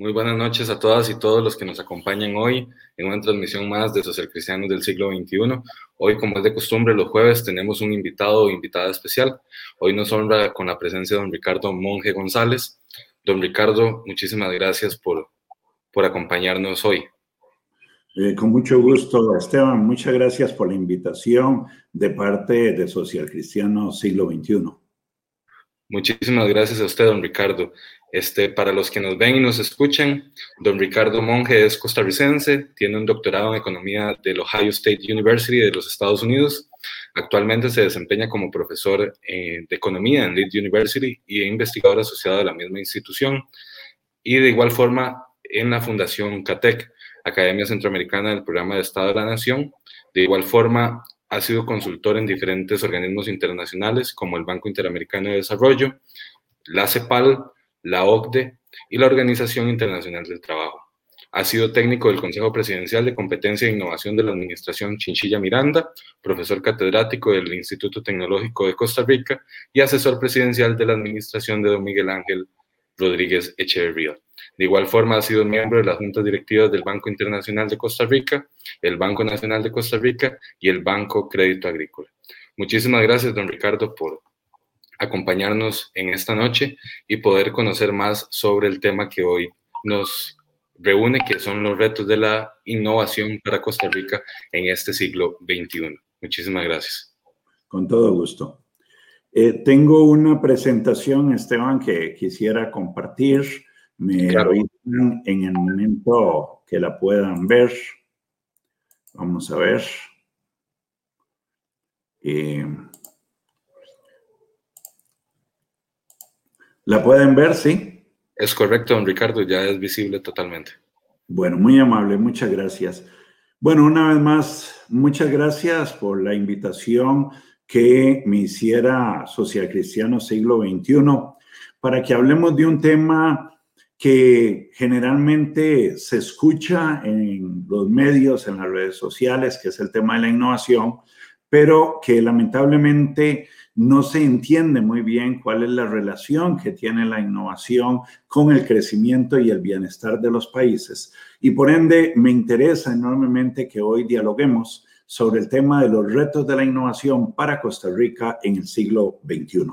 Muy buenas noches a todas y todos los que nos acompañan hoy en una transmisión más de Social Cristianos del siglo XXI. Hoy, como es de costumbre, los jueves tenemos un invitado o invitada especial. Hoy nos honra con la presencia de don Ricardo Monje González. Don Ricardo, muchísimas gracias por, por acompañarnos hoy. Eh, con mucho gusto, Esteban. Muchas gracias por la invitación de parte de Social Cristiano Siglo XXI. Muchísimas gracias a usted, don Ricardo. Este, para los que nos ven y nos escuchan, don Ricardo Monge es costarricense, tiene un doctorado en economía del Ohio State University de los Estados Unidos. Actualmente se desempeña como profesor eh, de economía en Leeds University y investigador asociado de la misma institución. Y de igual forma en la Fundación CATEC, Academia Centroamericana del Programa de Estado de la Nación. De igual forma, ha sido consultor en diferentes organismos internacionales como el Banco Interamericano de Desarrollo, la CEPAL, la OCDE y la Organización Internacional del Trabajo. Ha sido técnico del Consejo Presidencial de Competencia e Innovación de la Administración Chinchilla Miranda, profesor catedrático del Instituto Tecnológico de Costa Rica y asesor presidencial de la Administración de don Miguel Ángel Rodríguez Echeverría. De igual forma, ha sido miembro de las juntas directivas del Banco Internacional de Costa Rica, el Banco Nacional de Costa Rica y el Banco Crédito Agrícola. Muchísimas gracias, don Ricardo, por acompañarnos en esta noche y poder conocer más sobre el tema que hoy nos reúne, que son los retos de la innovación para Costa Rica en este siglo XXI. Muchísimas gracias. Con todo gusto. Eh, tengo una presentación, Esteban, que quisiera compartir. Me claro. en el momento que la puedan ver. Vamos a ver. Eh, ¿La pueden ver, sí? Es correcto, don Ricardo, ya es visible totalmente. Bueno, muy amable, muchas gracias. Bueno, una vez más, muchas gracias por la invitación que me hiciera Social Cristiano Siglo XXI para que hablemos de un tema que generalmente se escucha en los medios, en las redes sociales, que es el tema de la innovación, pero que lamentablemente no se entiende muy bien cuál es la relación que tiene la innovación con el crecimiento y el bienestar de los países. Y por ende, me interesa enormemente que hoy dialoguemos sobre el tema de los retos de la innovación para Costa Rica en el siglo XXI.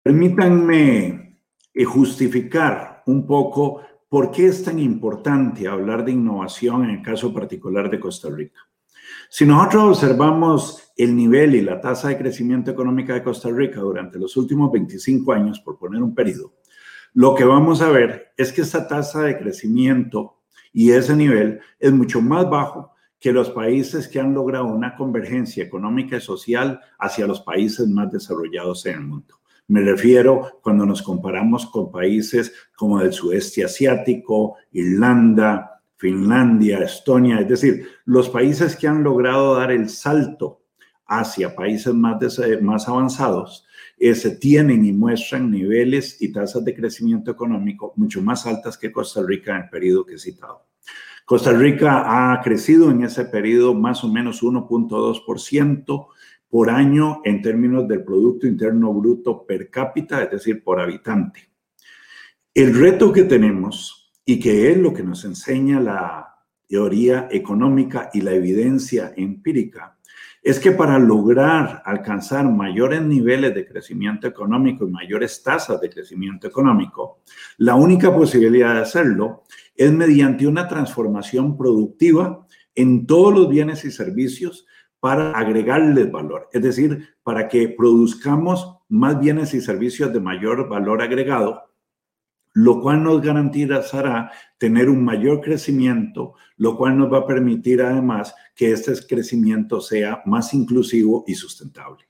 Permítanme eh, justificar un poco por qué es tan importante hablar de innovación en el caso particular de Costa Rica. Si nosotros observamos el nivel y la tasa de crecimiento económica de Costa Rica durante los últimos 25 años, por poner un periodo, lo que vamos a ver es que esta tasa de crecimiento y ese nivel es mucho más bajo que los países que han logrado una convergencia económica y social hacia los países más desarrollados en el mundo. Me refiero cuando nos comparamos con países como el sudeste asiático, Irlanda, Finlandia, Estonia, es decir, los países que han logrado dar el salto hacia países más, más avanzados, eh, tienen y muestran niveles y tasas de crecimiento económico mucho más altas que Costa Rica en el periodo que he citado. Costa Rica ha crecido en ese periodo más o menos 1.2% por año en términos del Producto Interno Bruto per cápita, es decir, por habitante. El reto que tenemos y que es lo que nos enseña la teoría económica y la evidencia empírica, es que para lograr alcanzar mayores niveles de crecimiento económico y mayores tasas de crecimiento económico, la única posibilidad de hacerlo es mediante una transformación productiva en todos los bienes y servicios para agregarles valor, es decir, para que produzcamos más bienes y servicios de mayor valor agregado lo cual nos garantizará tener un mayor crecimiento, lo cual nos va a permitir además que este crecimiento sea más inclusivo y sustentable.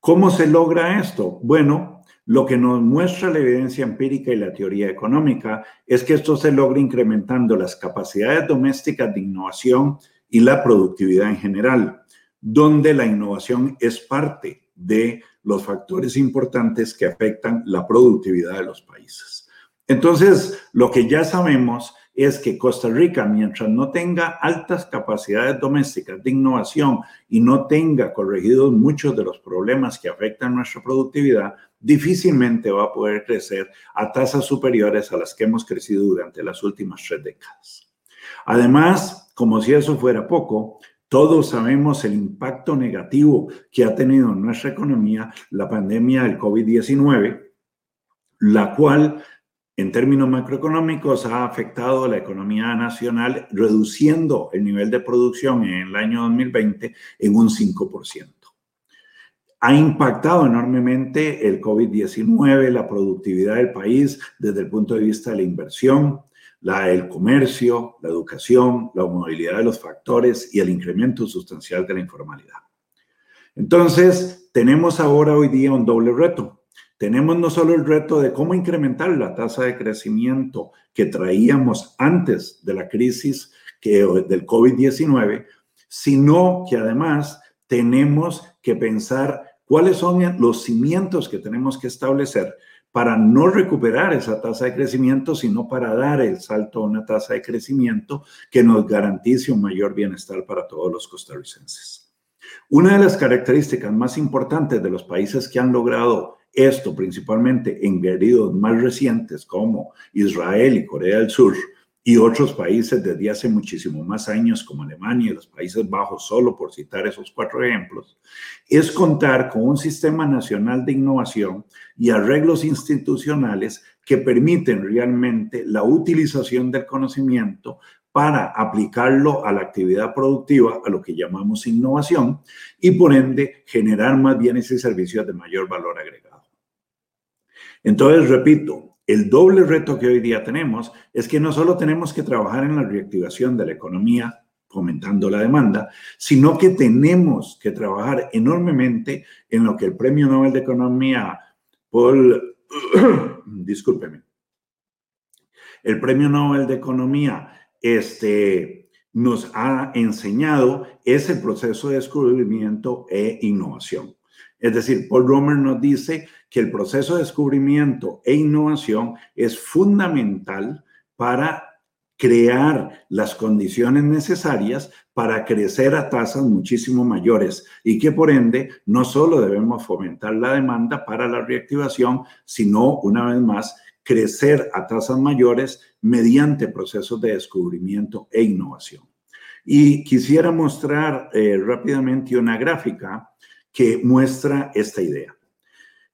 ¿Cómo se logra esto? Bueno, lo que nos muestra la evidencia empírica y la teoría económica es que esto se logra incrementando las capacidades domésticas de innovación y la productividad en general, donde la innovación es parte de los factores importantes que afectan la productividad de los países. Entonces, lo que ya sabemos es que Costa Rica, mientras no tenga altas capacidades domésticas de innovación y no tenga corregidos muchos de los problemas que afectan nuestra productividad, difícilmente va a poder crecer a tasas superiores a las que hemos crecido durante las últimas tres décadas. Además, como si eso fuera poco, todos sabemos el impacto negativo que ha tenido en nuestra economía la pandemia del COVID-19, la cual en términos macroeconómicos ha afectado a la economía nacional, reduciendo el nivel de producción en el año 2020 en un 5%. Ha impactado enormemente el COVID-19, la productividad del país desde el punto de vista de la inversión, la, el comercio, la educación, la movilidad de los factores y el incremento sustancial de la informalidad. Entonces, tenemos ahora hoy día un doble reto. Tenemos no solo el reto de cómo incrementar la tasa de crecimiento que traíamos antes de la crisis que, del COVID-19, sino que además tenemos que pensar cuáles son los cimientos que tenemos que establecer para no recuperar esa tasa de crecimiento, sino para dar el salto a una tasa de crecimiento que nos garantice un mayor bienestar para todos los costarricenses. Una de las características más importantes de los países que han logrado esto, principalmente en periodos más recientes como Israel y Corea del Sur, y otros países desde hace muchísimo más años como Alemania y los Países Bajos, solo por citar esos cuatro ejemplos, es contar con un sistema nacional de innovación y arreglos institucionales que permiten realmente la utilización del conocimiento para aplicarlo a la actividad productiva, a lo que llamamos innovación, y por ende generar más bienes y servicios de mayor valor agregado. Entonces, repito, el doble reto que hoy día tenemos es que no solo tenemos que trabajar en la reactivación de la economía, fomentando la demanda, sino que tenemos que trabajar enormemente en lo que el Premio Nobel de Economía, Paul, discúlpeme, el Premio Nobel de Economía este, nos ha enseñado es el proceso de descubrimiento e innovación. Es decir, Paul Romer nos dice que el proceso de descubrimiento e innovación es fundamental para crear las condiciones necesarias para crecer a tasas muchísimo mayores y que por ende no solo debemos fomentar la demanda para la reactivación, sino una vez más crecer a tasas mayores mediante procesos de descubrimiento e innovación. Y quisiera mostrar eh, rápidamente una gráfica que muestra esta idea.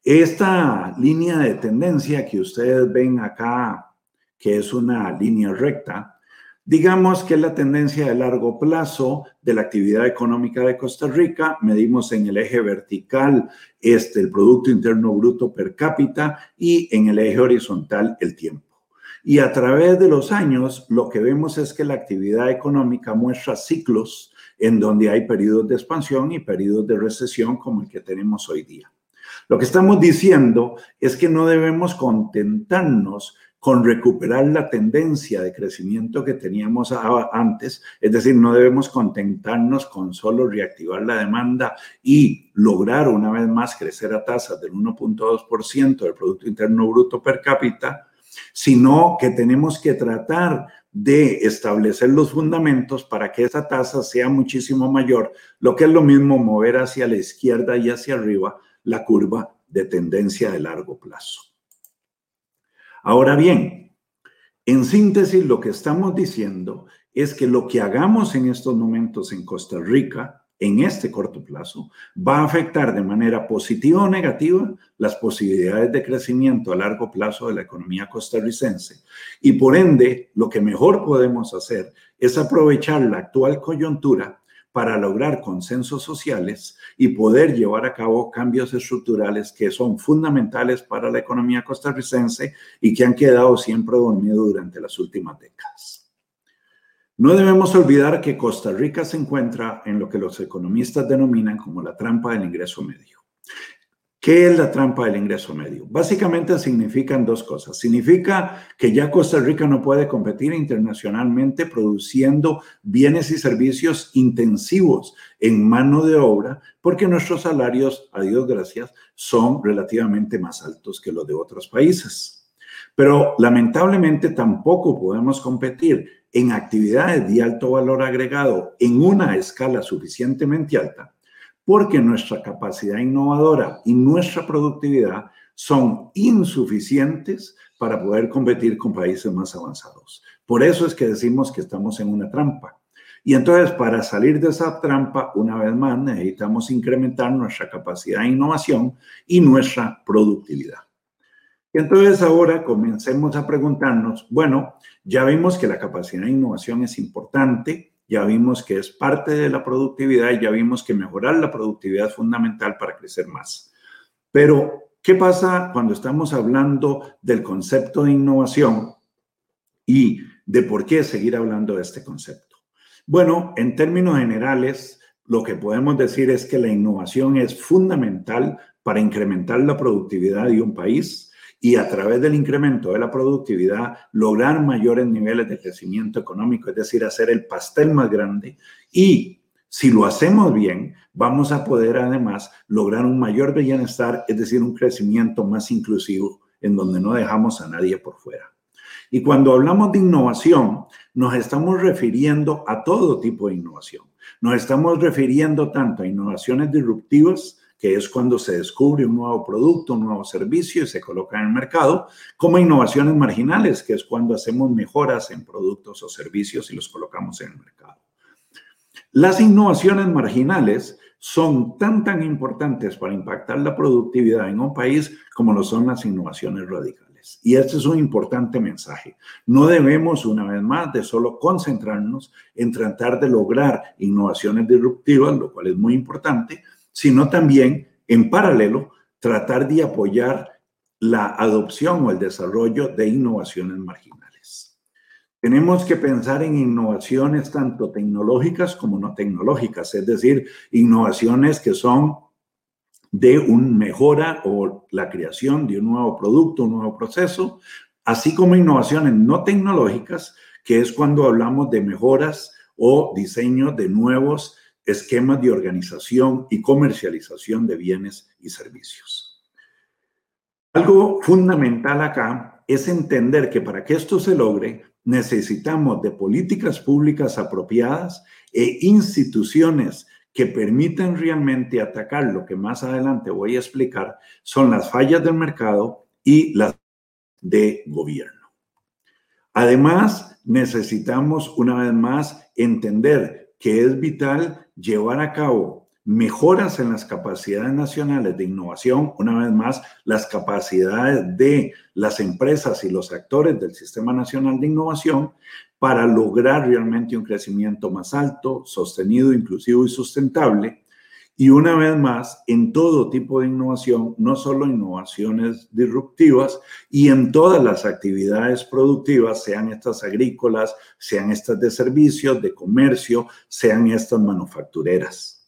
Esta línea de tendencia que ustedes ven acá, que es una línea recta, digamos que es la tendencia de largo plazo de la actividad económica de Costa Rica. Medimos en el eje vertical este, el Producto Interno Bruto per cápita y en el eje horizontal el tiempo. Y a través de los años, lo que vemos es que la actividad económica muestra ciclos en donde hay periodos de expansión y periodos de recesión como el que tenemos hoy día. Lo que estamos diciendo es que no debemos contentarnos con recuperar la tendencia de crecimiento que teníamos antes, es decir, no debemos contentarnos con solo reactivar la demanda y lograr una vez más crecer a tasas del 1.2% del Producto Interno Bruto per cápita, sino que tenemos que tratar de establecer los fundamentos para que esa tasa sea muchísimo mayor, lo que es lo mismo mover hacia la izquierda y hacia arriba la curva de tendencia de largo plazo. Ahora bien, en síntesis, lo que estamos diciendo es que lo que hagamos en estos momentos en Costa Rica en este corto plazo va a afectar de manera positiva o negativa las posibilidades de crecimiento a largo plazo de la economía costarricense. Y por ende, lo que mejor podemos hacer es aprovechar la actual coyuntura para lograr consensos sociales y poder llevar a cabo cambios estructurales que son fundamentales para la economía costarricense y que han quedado siempre dormidos durante las últimas décadas. No debemos olvidar que Costa Rica se encuentra en lo que los economistas denominan como la trampa del ingreso medio. ¿Qué es la trampa del ingreso medio? Básicamente significan dos cosas. Significa que ya Costa Rica no puede competir internacionalmente produciendo bienes y servicios intensivos en mano de obra porque nuestros salarios, a Dios gracias, son relativamente más altos que los de otros países. Pero lamentablemente tampoco podemos competir en actividades de alto valor agregado en una escala suficientemente alta porque nuestra capacidad innovadora y nuestra productividad son insuficientes para poder competir con países más avanzados. Por eso es que decimos que estamos en una trampa. Y entonces, para salir de esa trampa, una vez más, necesitamos incrementar nuestra capacidad de innovación y nuestra productividad. Entonces ahora comencemos a preguntarnos, bueno, ya vimos que la capacidad de innovación es importante, ya vimos que es parte de la productividad y ya vimos que mejorar la productividad es fundamental para crecer más. Pero, ¿qué pasa cuando estamos hablando del concepto de innovación y de por qué seguir hablando de este concepto? Bueno, en términos generales, lo que podemos decir es que la innovación es fundamental para incrementar la productividad de un país y a través del incremento de la productividad lograr mayores niveles de crecimiento económico, es decir, hacer el pastel más grande y si lo hacemos bien, vamos a poder además lograr un mayor bienestar, es decir, un crecimiento más inclusivo en donde no dejamos a nadie por fuera. Y cuando hablamos de innovación, nos estamos refiriendo a todo tipo de innovación. Nos estamos refiriendo tanto a innovaciones disruptivas, que es cuando se descubre un nuevo producto, un nuevo servicio y se coloca en el mercado, como innovaciones marginales, que es cuando hacemos mejoras en productos o servicios y los colocamos en el mercado. Las innovaciones marginales son tan, tan importantes para impactar la productividad en un país como lo son las innovaciones radicales. Y este es un importante mensaje. No debemos, una vez más, de solo concentrarnos en tratar de lograr innovaciones disruptivas, lo cual es muy importante, sino también, en paralelo, tratar de apoyar la adopción o el desarrollo de innovaciones marginales. Tenemos que pensar en innovaciones tanto tecnológicas como no tecnológicas, es decir, innovaciones que son de un mejora o la creación de un nuevo producto, un nuevo proceso, así como innovaciones no tecnológicas, que es cuando hablamos de mejoras o diseño de nuevos esquemas de organización y comercialización de bienes y servicios. Algo fundamental acá es entender que para que esto se logre, necesitamos de políticas públicas apropiadas e instituciones que permiten realmente atacar lo que más adelante voy a explicar son las fallas del mercado y las de gobierno. Además, necesitamos una vez más entender que es vital llevar a cabo mejoras en las capacidades nacionales de innovación, una vez más, las capacidades de las empresas y los actores del Sistema Nacional de Innovación, para lograr realmente un crecimiento más alto, sostenido, inclusivo y sustentable. Y una vez más, en todo tipo de innovación, no solo innovaciones disruptivas, y en todas las actividades productivas, sean estas agrícolas, sean estas de servicios, de comercio, sean estas manufactureras.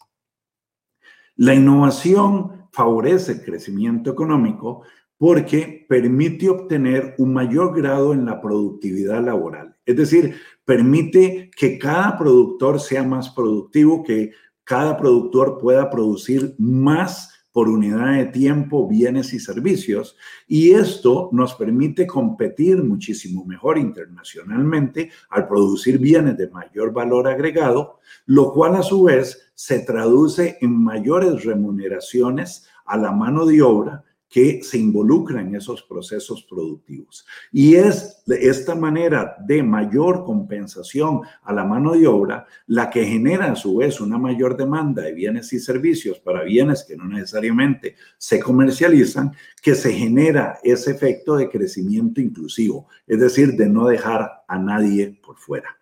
La innovación favorece el crecimiento económico porque permite obtener un mayor grado en la productividad laboral. Es decir, permite que cada productor sea más productivo, que cada productor pueda producir más por unidad de tiempo, bienes y servicios. Y esto nos permite competir muchísimo mejor internacionalmente al producir bienes de mayor valor agregado, lo cual a su vez se traduce en mayores remuneraciones a la mano de obra que se involucra en esos procesos productivos. Y es esta manera de mayor compensación a la mano de obra la que genera a su vez una mayor demanda de bienes y servicios para bienes que no necesariamente se comercializan, que se genera ese efecto de crecimiento inclusivo, es decir, de no dejar a nadie por fuera.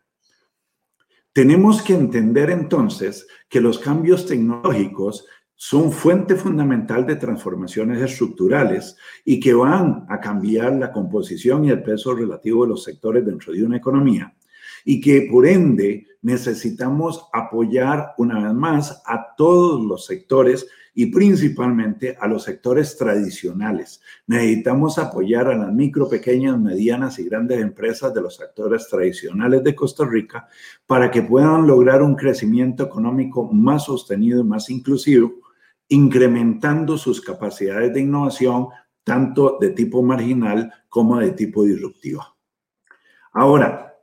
Tenemos que entender entonces que los cambios tecnológicos son fuente fundamental de transformaciones estructurales y que van a cambiar la composición y el peso relativo de los sectores dentro de una economía y que por ende necesitamos apoyar una vez más a todos los sectores y principalmente a los sectores tradicionales. Necesitamos apoyar a las micro, pequeñas, medianas y grandes empresas de los sectores tradicionales de Costa Rica para que puedan lograr un crecimiento económico más sostenido y más inclusivo incrementando sus capacidades de innovación tanto de tipo marginal como de tipo disruptiva. Ahora,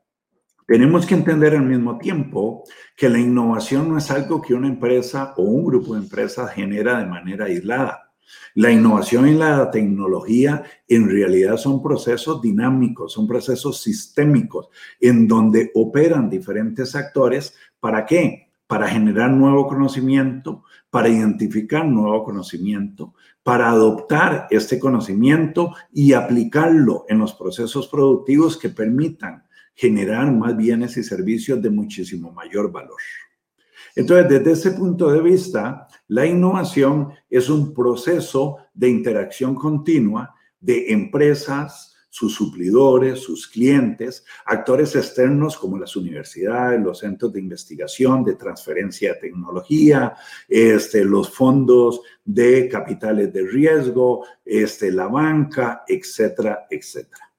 tenemos que entender al mismo tiempo que la innovación no es algo que una empresa o un grupo de empresas genera de manera aislada. La innovación y la tecnología en realidad son procesos dinámicos, son procesos sistémicos en donde operan diferentes actores. ¿Para qué? Para generar nuevo conocimiento, para identificar nuevo conocimiento, para adoptar este conocimiento y aplicarlo en los procesos productivos que permitan generar más bienes y servicios de muchísimo mayor valor. Entonces, desde ese punto de vista, la innovación es un proceso de interacción continua de empresas, sus suplidores, sus clientes, actores externos como las universidades, los centros de investigación, de transferencia de tecnología, este, los fondos de capitales de riesgo, este, la banca, etcétera, etcétera.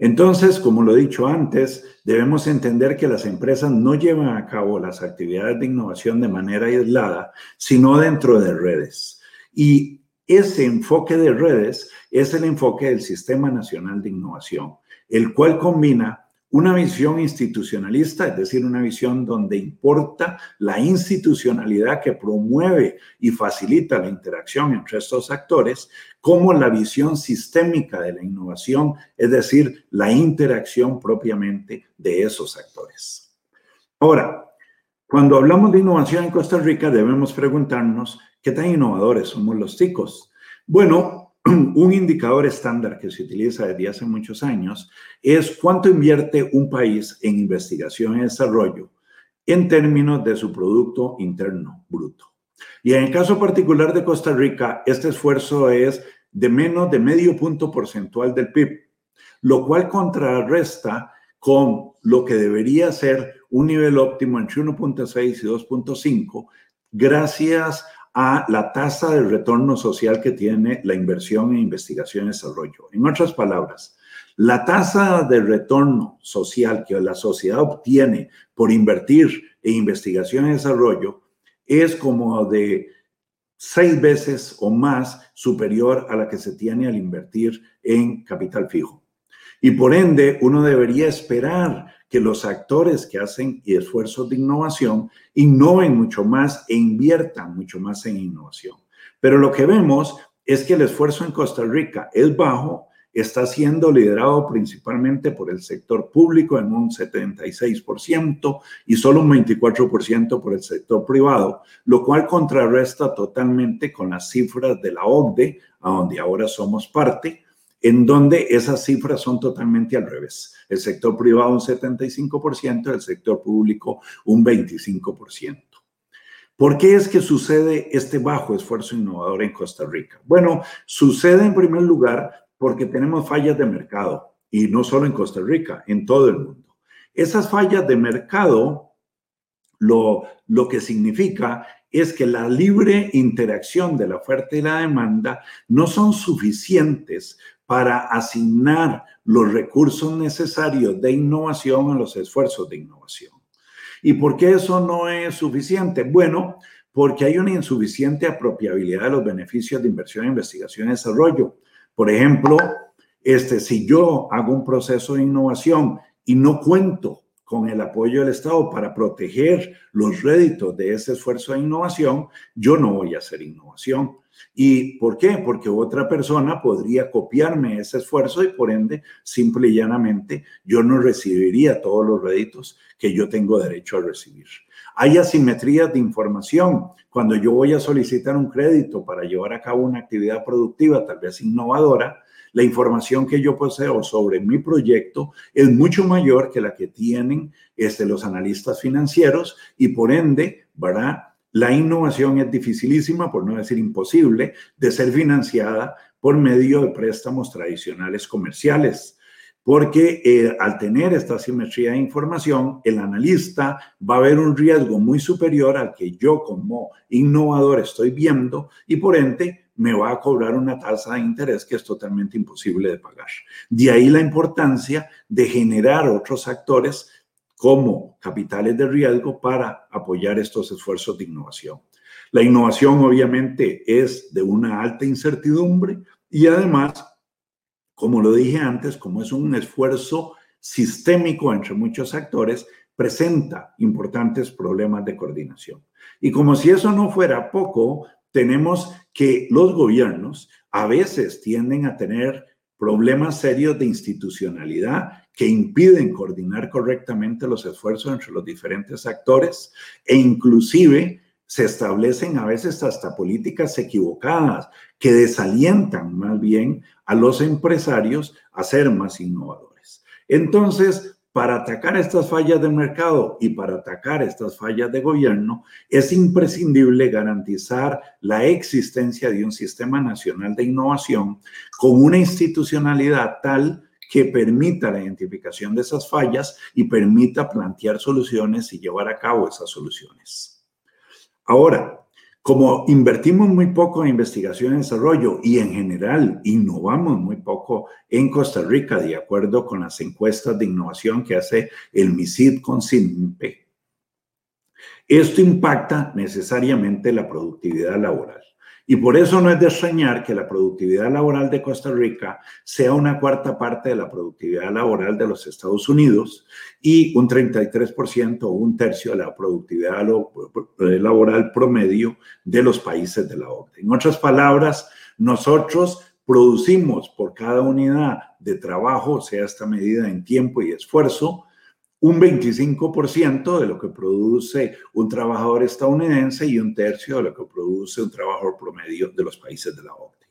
Entonces, como lo he dicho antes, debemos entender que las empresas no llevan a cabo las actividades de innovación de manera aislada, sino dentro de redes. Y ese enfoque de redes es el enfoque del Sistema Nacional de Innovación, el cual combina una visión institucionalista, es decir, una visión donde importa la institucionalidad que promueve y facilita la interacción entre estos actores, como la visión sistémica de la innovación, es decir, la interacción propiamente de esos actores. Ahora, cuando hablamos de innovación en Costa Rica, debemos preguntarnos qué tan innovadores somos los chicos. Bueno, un indicador estándar que se utiliza desde hace muchos años es cuánto invierte un país en investigación y desarrollo en términos de su Producto Interno Bruto. Y en el caso particular de Costa Rica, este esfuerzo es de menos de medio punto porcentual del PIB, lo cual contrarresta con lo que debería ser un nivel óptimo entre 1.6 y 2.5 gracias a la tasa de retorno social que tiene la inversión en investigación y desarrollo. En otras palabras, la tasa de retorno social que la sociedad obtiene por invertir en investigación y desarrollo es como de seis veces o más superior a la que se tiene al invertir en capital fijo. Y por ende, uno debería esperar que los actores que hacen esfuerzos de innovación innoven mucho más e inviertan mucho más en innovación. Pero lo que vemos es que el esfuerzo en Costa Rica es bajo, está siendo liderado principalmente por el sector público en un 76% y solo un 24% por el sector privado, lo cual contrarresta totalmente con las cifras de la OCDE, a donde ahora somos parte, en donde esas cifras son totalmente al revés. El sector privado un 75%, el sector público un 25%. ¿Por qué es que sucede este bajo esfuerzo innovador en Costa Rica? Bueno, sucede en primer lugar porque tenemos fallas de mercado y no solo en Costa Rica, en todo el mundo. Esas fallas de mercado lo, lo que significa es que la libre interacción de la oferta y la demanda no son suficientes para asignar los recursos necesarios de innovación a los esfuerzos de innovación. ¿Y por qué eso no es suficiente? Bueno, porque hay una insuficiente apropiabilidad de los beneficios de inversión, investigación y desarrollo. Por ejemplo, este, si yo hago un proceso de innovación y no cuento con el apoyo del Estado para proteger los réditos de ese esfuerzo de innovación, yo no voy a hacer innovación. ¿Y por qué? Porque otra persona podría copiarme ese esfuerzo y por ende, simple y llanamente, yo no recibiría todos los réditos que yo tengo derecho a recibir. Hay asimetrías de información. Cuando yo voy a solicitar un crédito para llevar a cabo una actividad productiva, tal vez innovadora, la información que yo poseo sobre mi proyecto es mucho mayor que la que tienen este, los analistas financieros y por ende, ¿verdad? La innovación es dificilísima, por no decir imposible, de ser financiada por medio de préstamos tradicionales comerciales, porque eh, al tener esta simetría de información, el analista va a ver un riesgo muy superior al que yo como innovador estoy viendo y por ende me va a cobrar una tasa de interés que es totalmente imposible de pagar. De ahí la importancia de generar otros actores como capitales de riesgo para apoyar estos esfuerzos de innovación. La innovación obviamente es de una alta incertidumbre y además, como lo dije antes, como es un esfuerzo sistémico entre muchos actores, presenta importantes problemas de coordinación. Y como si eso no fuera poco, tenemos que los gobiernos a veces tienden a tener problemas serios de institucionalidad que impiden coordinar correctamente los esfuerzos entre los diferentes actores e inclusive se establecen a veces hasta políticas equivocadas que desalientan más bien a los empresarios a ser más innovadores. Entonces, para atacar estas fallas del mercado y para atacar estas fallas de gobierno, es imprescindible garantizar la existencia de un sistema nacional de innovación con una institucionalidad tal que permita la identificación de esas fallas y permita plantear soluciones y llevar a cabo esas soluciones. Ahora, como invertimos muy poco en investigación y desarrollo y en general innovamos muy poco en Costa Rica, de acuerdo con las encuestas de innovación que hace el MISID con SINPE, esto impacta necesariamente la productividad laboral. Y por eso no es de extrañar que la productividad laboral de Costa Rica sea una cuarta parte de la productividad laboral de los Estados Unidos y un 33% o un tercio de la productividad laboral promedio de los países de la OCDE. En otras palabras, nosotros producimos por cada unidad de trabajo, sea esta medida en tiempo y esfuerzo, un 25% de lo que produce un trabajador estadounidense y un tercio de lo que produce un trabajador promedio de los países de la OCDE.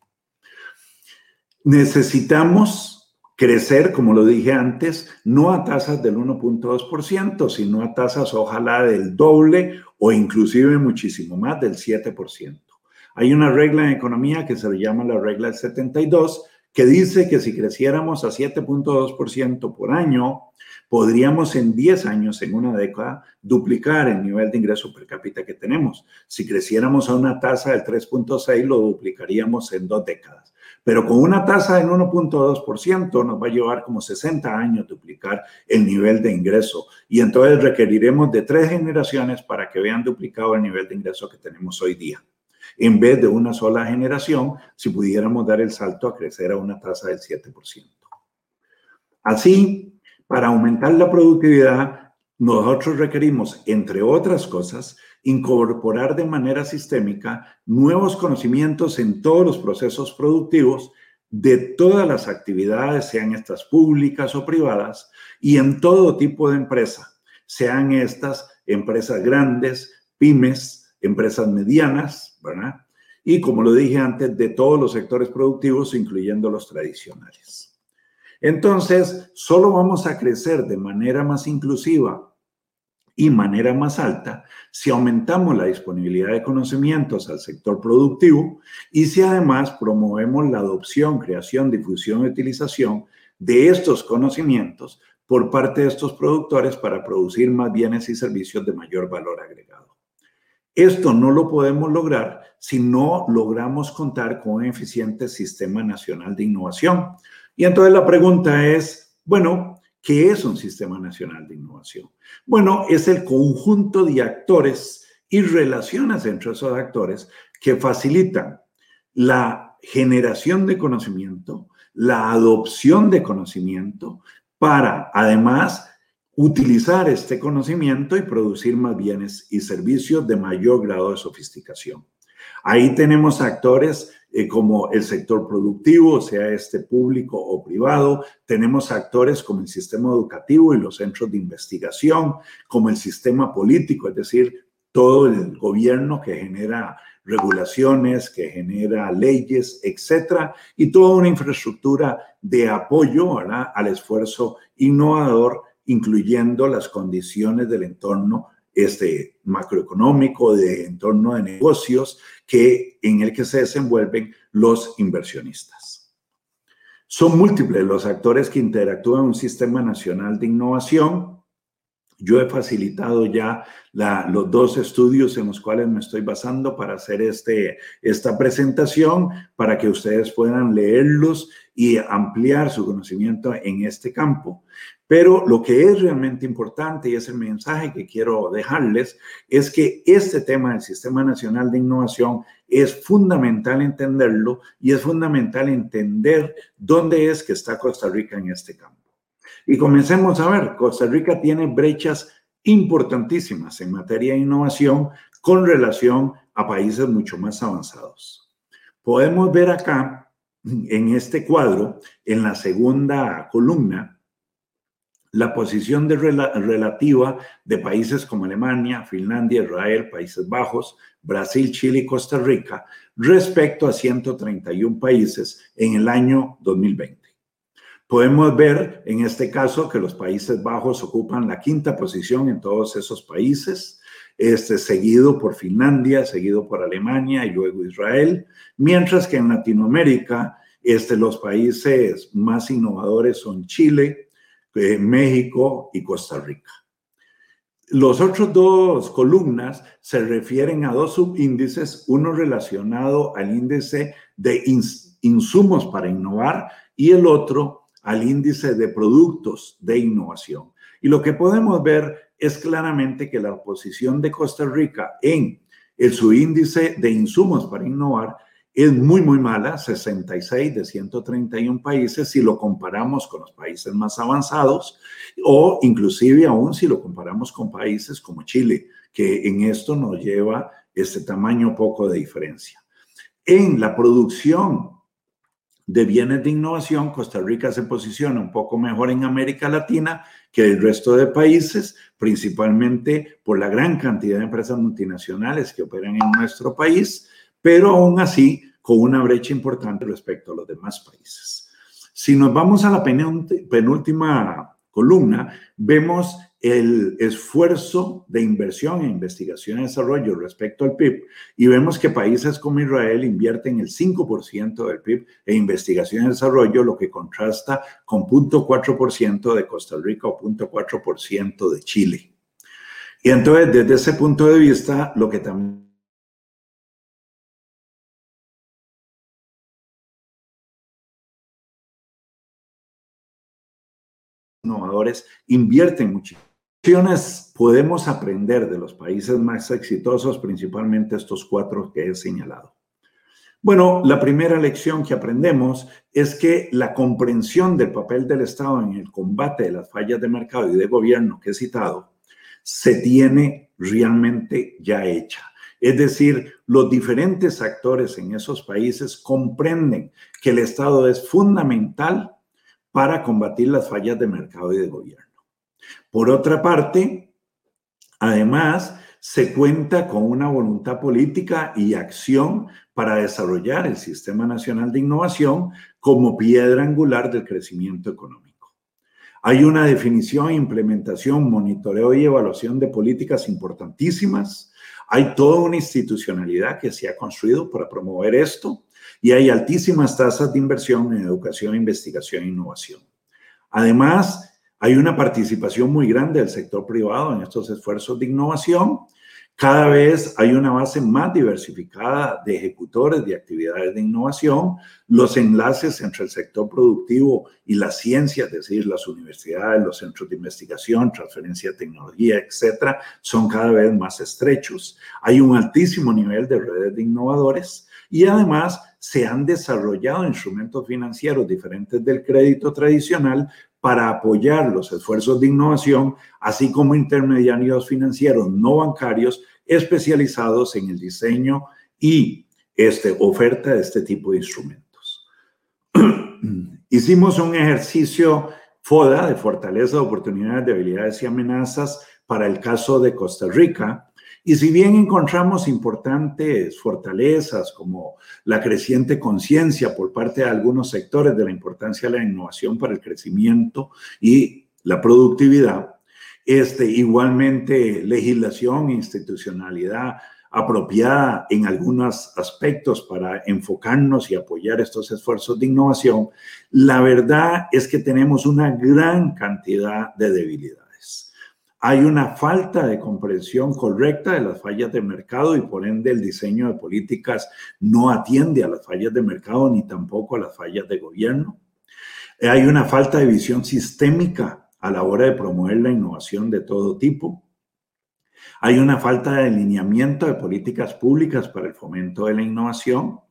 Necesitamos crecer, como lo dije antes, no a tasas del 1.2%, sino a tasas ojalá del doble o inclusive muchísimo más del 7%. Hay una regla en economía que se llama la regla del 72, que dice que si creciéramos a 7.2% por año, podríamos en 10 años, en una década, duplicar el nivel de ingreso per cápita que tenemos. Si creciéramos a una tasa del 3.6, lo duplicaríamos en dos décadas. Pero con una tasa del 1.2% nos va a llevar como 60 años duplicar el nivel de ingreso. Y entonces requeriremos de tres generaciones para que vean duplicado el nivel de ingreso que tenemos hoy día. En vez de una sola generación, si pudiéramos dar el salto a crecer a una tasa del 7%. Así, para aumentar la productividad, nosotros requerimos, entre otras cosas, incorporar de manera sistémica nuevos conocimientos en todos los procesos productivos de todas las actividades, sean estas públicas o privadas, y en todo tipo de empresa, sean estas empresas grandes, pymes, empresas medianas, ¿verdad? Y como lo dije antes, de todos los sectores productivos, incluyendo los tradicionales. Entonces, solo vamos a crecer de manera más inclusiva y manera más alta si aumentamos la disponibilidad de conocimientos al sector productivo y si además promovemos la adopción, creación, difusión y utilización de estos conocimientos por parte de estos productores para producir más bienes y servicios de mayor valor agregado. Esto no lo podemos lograr si no logramos contar con un eficiente sistema nacional de innovación, y entonces la pregunta es, bueno, ¿qué es un sistema nacional de innovación? Bueno, es el conjunto de actores y relaciones entre esos actores que facilitan la generación de conocimiento, la adopción de conocimiento, para además utilizar este conocimiento y producir más bienes y servicios de mayor grado de sofisticación. Ahí tenemos actores eh, como el sector productivo, sea este público o privado. Tenemos actores como el sistema educativo y los centros de investigación, como el sistema político, es decir, todo el gobierno que genera regulaciones, que genera leyes, etcétera, y toda una infraestructura de apoyo al esfuerzo innovador, incluyendo las condiciones del entorno este macroeconómico, de entorno de negocios que, en el que se desenvuelven los inversionistas. Son múltiples los actores que interactúan en un sistema nacional de innovación Yo he facilitado ya los dos estudios en los cuales me estoy basando para hacer este, esta presentación, para que ustedes puedan leerlos y ampliar su conocimiento en este campo. Pero lo que es realmente importante y es el mensaje que quiero dejarles es que este tema del Sistema Nacional de Innovación es fundamental entenderlo y es fundamental entender dónde es que está Costa Rica en este campo. Y comencemos a ver, Costa Rica tiene brechas importantísimas en materia de innovación con relación a países mucho más avanzados. Podemos ver acá en este cuadro, en la segunda columna, la posición relativa de países como Alemania, Finlandia, Israel, Países Bajos, Brasil, Chile y Costa Rica respecto a 131 países en el año 2020. Podemos ver en este caso que los Países Bajos ocupan la quinta posición en todos esos países, este, seguido por Finlandia, seguido por Alemania y luego Israel, mientras que en Latinoamérica este, los países más innovadores son Chile, México y Costa Rica. Los otros dos columnas se refieren a dos subíndices, uno relacionado al índice de insumos para innovar y el otro al índice de productos de innovación. Y lo que podemos ver es claramente que la posición de Costa Rica en el subíndice de insumos para innovar es muy, muy mala, 66 de 131 países si lo comparamos con los países más avanzados o inclusive aún si lo comparamos con países como Chile, que en esto nos lleva este tamaño poco de diferencia. En la producción de bienes de innovación, Costa Rica se posiciona un poco mejor en América Latina que el resto de países, principalmente por la gran cantidad de empresas multinacionales que operan en nuestro país pero aún así con una brecha importante respecto a los demás países. Si nos vamos a la penúltima columna, vemos el esfuerzo de inversión en investigación y desarrollo respecto al PIB y vemos que países como Israel invierten el 5% del PIB en investigación y desarrollo, lo que contrasta con 0.4% de Costa Rica o 0.4% de Chile. Y entonces, desde ese punto de vista, lo que también innovadores invierten mucho. Podemos aprender de los países más exitosos, principalmente estos cuatro que he señalado. Bueno, la primera lección que aprendemos es que la comprensión del papel del Estado en el combate de las fallas de mercado y de gobierno que he citado se tiene realmente ya hecha. Es decir, los diferentes actores en esos países comprenden que el Estado es fundamental para combatir las fallas de mercado y de gobierno. Por otra parte, además, se cuenta con una voluntad política y acción para desarrollar el Sistema Nacional de Innovación como piedra angular del crecimiento económico. Hay una definición, implementación, monitoreo y evaluación de políticas importantísimas. Hay toda una institucionalidad que se ha construido para promover esto y hay altísimas tasas de inversión en educación, investigación e innovación. Además, hay una participación muy grande del sector privado en estos esfuerzos de innovación. Cada vez hay una base más diversificada de ejecutores de actividades de innovación. Los enlaces entre el sector productivo y la ciencia, es decir, las universidades, los centros de investigación, transferencia de tecnología, etcétera, son cada vez más estrechos. Hay un altísimo nivel de redes de innovadores y además se han desarrollado instrumentos financieros diferentes del crédito tradicional para apoyar los esfuerzos de innovación, así como intermediarios financieros no bancarios especializados en el diseño y este, oferta de este tipo de instrumentos. Hicimos un ejercicio FODA de fortaleza, oportunidades, debilidades y amenazas para el caso de Costa Rica, y si bien encontramos importantes fortalezas como la creciente conciencia por parte de algunos sectores de la importancia de la innovación para el crecimiento y la productividad, este, igualmente legislación institucionalidad apropiada en algunos aspectos para enfocarnos y apoyar estos esfuerzos de innovación, la verdad es que tenemos una gran cantidad de debilidades. Hay una falta de comprensión correcta de las fallas de mercado y por ende el diseño de políticas no atiende a las fallas de mercado ni tampoco a las fallas de gobierno. Hay una falta de visión sistémica a la hora de promover la innovación de todo tipo. Hay una falta de alineamiento de políticas públicas para el fomento de la innovación.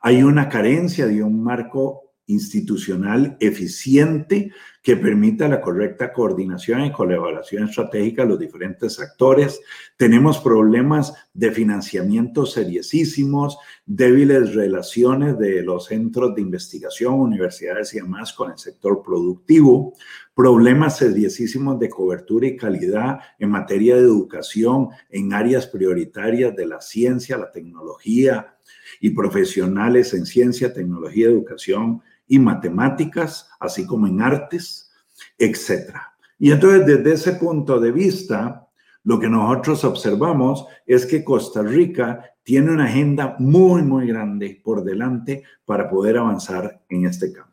Hay una carencia de un marco institucional eficiente que permita la correcta coordinación y colaboración estratégica de los diferentes actores. Tenemos problemas de financiamiento seriosísimos, débiles relaciones de los centros de investigación, universidades y demás con el sector productivo, problemas seriosísimos de cobertura y calidad en materia de educación en áreas prioritarias de la ciencia, la tecnología y profesionales en ciencia, tecnología, educación y matemáticas, así como en artes, etc. Y entonces desde ese punto de vista, lo que nosotros observamos es que Costa Rica tiene una agenda muy, muy grande por delante para poder avanzar en este campo.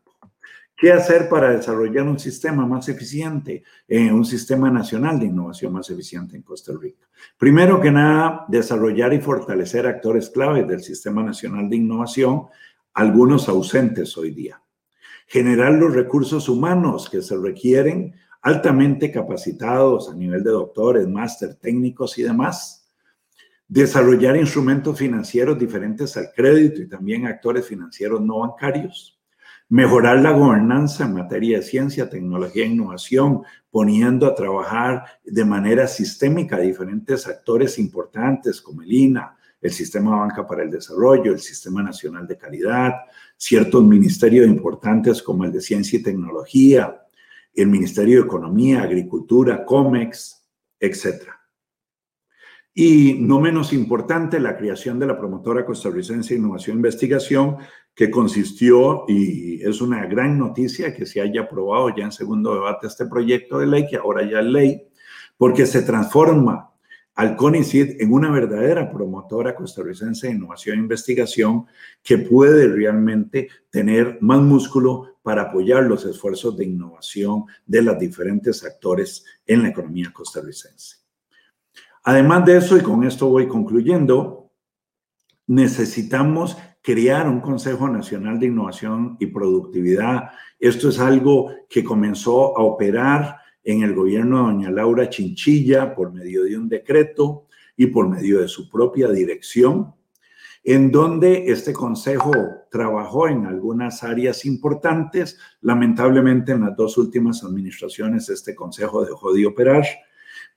¿Qué hacer para desarrollar un sistema más eficiente, eh, un sistema nacional de innovación más eficiente en Costa Rica? Primero que nada, desarrollar y fortalecer actores claves del Sistema Nacional de Innovación, algunos ausentes hoy día generar los recursos humanos que se requieren, altamente capacitados a nivel de doctores, máster, técnicos y demás, desarrollar instrumentos financieros diferentes al crédito y también actores financieros no bancarios, mejorar la gobernanza en materia de ciencia, tecnología e innovación, poniendo a trabajar de manera sistémica diferentes actores importantes como el INA, el Sistema Banca para el Desarrollo, el Sistema Nacional de Calidad, ciertos ministerios importantes como el de Ciencia y Tecnología, el Ministerio de Economía, Agricultura, COMEX, etc. Y no menos importante, la creación de la promotora costarricense de Innovación e Investigación, que consistió, y es una gran noticia que se haya aprobado ya en segundo debate este proyecto de ley, que ahora ya es ley, porque se transforma al CONICIT en una verdadera promotora costarricense de innovación e investigación que puede realmente tener más músculo para apoyar los esfuerzos de innovación de los diferentes actores en la economía costarricense. Además de eso, y con esto voy concluyendo, necesitamos crear un Consejo Nacional de Innovación y Productividad. Esto es algo que comenzó a operar en el gobierno de doña Laura Chinchilla por medio de un decreto y por medio de su propia dirección, en donde este consejo trabajó en algunas áreas importantes. Lamentablemente en las dos últimas administraciones este consejo dejó de operar,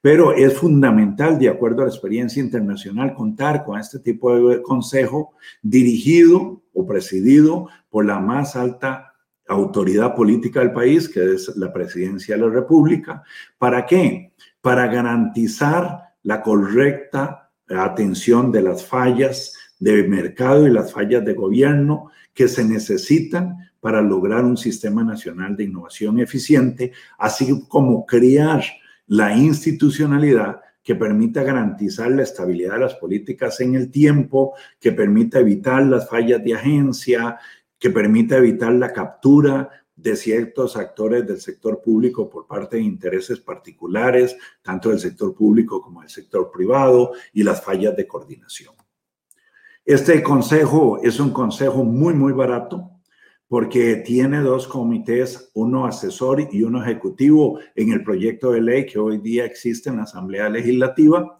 pero es fundamental, de acuerdo a la experiencia internacional, contar con este tipo de consejo dirigido o presidido por la más alta autoridad política del país, que es la presidencia de la República. ¿Para qué? Para garantizar la correcta atención de las fallas de mercado y las fallas de gobierno que se necesitan para lograr un sistema nacional de innovación eficiente, así como crear la institucionalidad que permita garantizar la estabilidad de las políticas en el tiempo, que permita evitar las fallas de agencia, que permita evitar la captura de ciertos actores del sector público por parte de intereses particulares, tanto del sector público como del sector privado, y las fallas de coordinación. Este consejo es un consejo muy, muy barato porque tiene dos comités, uno asesor y uno ejecutivo en el proyecto de ley que hoy día existe en la Asamblea Legislativa.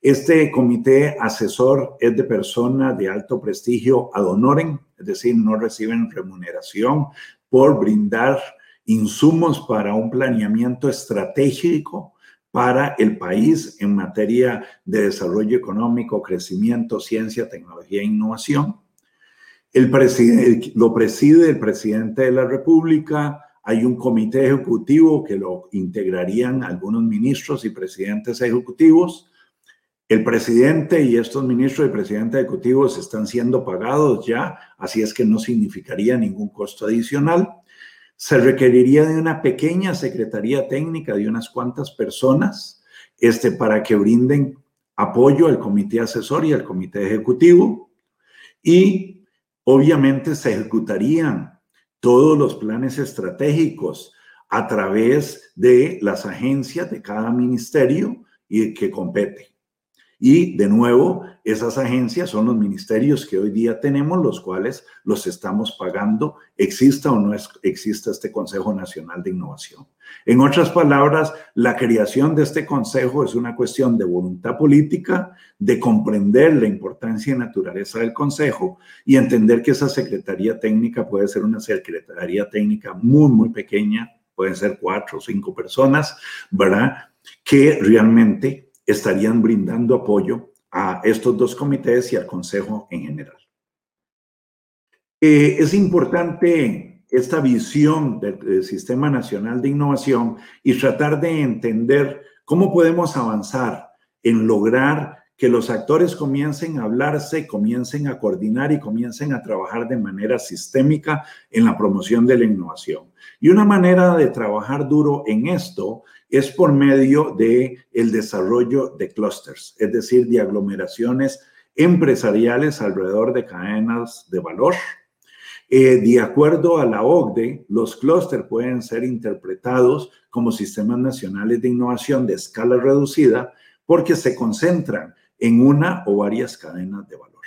Este comité asesor es de personas de alto prestigio ad honorem, es decir, no reciben remuneración por brindar insumos para un planeamiento estratégico para el país en materia de desarrollo económico, crecimiento, ciencia, tecnología e innovación. El lo preside el presidente de la República. Hay un comité ejecutivo que lo integrarían algunos ministros y presidentes ejecutivos. El presidente y estos ministros y presidentes ejecutivos están siendo pagados ya, así es que no significaría ningún costo adicional. Se requeriría de una pequeña secretaría técnica de unas cuantas personas este, para que brinden apoyo al comité asesor y al comité ejecutivo. Y obviamente se ejecutarían todos los planes estratégicos a través de las agencias de cada ministerio y que compete. Y de nuevo, esas agencias son los ministerios que hoy día tenemos, los cuales los estamos pagando, exista o no exista este Consejo Nacional de Innovación. En otras palabras, la creación de este consejo es una cuestión de voluntad política, de comprender la importancia y naturaleza del consejo y entender que esa secretaría técnica puede ser una secretaría técnica muy, muy pequeña, pueden ser cuatro o cinco personas, ¿verdad? Que realmente estarían brindando apoyo a estos dos comités y al Consejo en general. Eh, es importante esta visión del, Sistema Nacional de Innovación y tratar de entender cómo podemos avanzar en lograr que los actores comiencen a hablarse, comiencen a coordinar y comiencen a trabajar de manera sistémica en la promoción de la innovación. Y una manera de trabajar duro en esto es por medio de el desarrollo de clusters, es decir, de aglomeraciones empresariales alrededor de cadenas de valor. Eh, de acuerdo a la OCDE, los clústeres pueden ser interpretados como sistemas nacionales de innovación de escala reducida porque se concentran en una o varias cadenas de valor.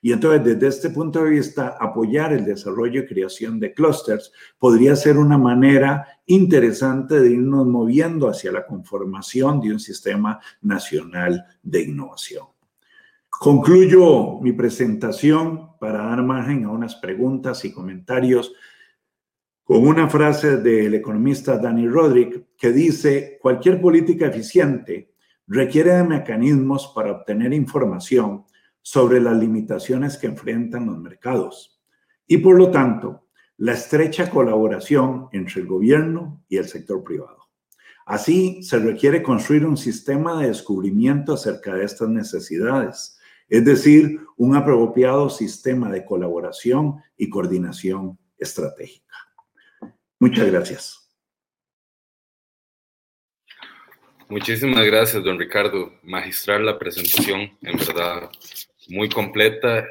Y entonces, desde este punto de vista, apoyar el desarrollo y creación de clústeres podría ser una manera interesante de irnos moviendo hacia la conformación de un sistema nacional de innovación. Concluyo mi presentación para dar margen a unas preguntas y comentarios con una frase del economista Danny Roderick que dice, cualquier política eficiente requiere de mecanismos para obtener información sobre las limitaciones que enfrentan los mercados y por lo tanto la estrecha colaboración entre el gobierno y el sector privado. Así se requiere construir un sistema de descubrimiento acerca de estas necesidades, es decir, un apropiado sistema de colaboración y coordinación estratégica. Muchas gracias. Muchísimas gracias, don Ricardo. Magistral la presentación, en verdad muy completa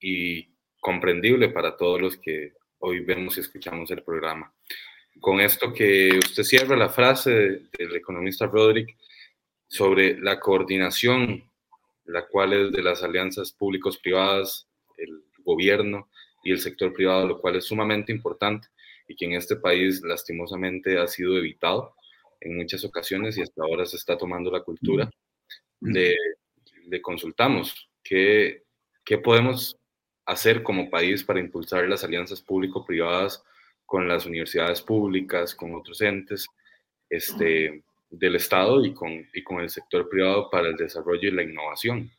y comprendible para todos los que hoy vemos y escuchamos el programa. Con esto que usted cierra la frase del economista Roderick sobre la coordinación, la cual es de las alianzas públicos privadas, el gobierno y el sector privado, lo cual es sumamente importante y que en este país lastimosamente ha sido evitado en muchas ocasiones y hasta ahora se está tomando la cultura de, de consultamos ¿Qué, qué podemos hacer como país para impulsar las alianzas público-privadas con las universidades públicas, con otros entes este, del Estado y con, y con el sector privado para el desarrollo y la innovación?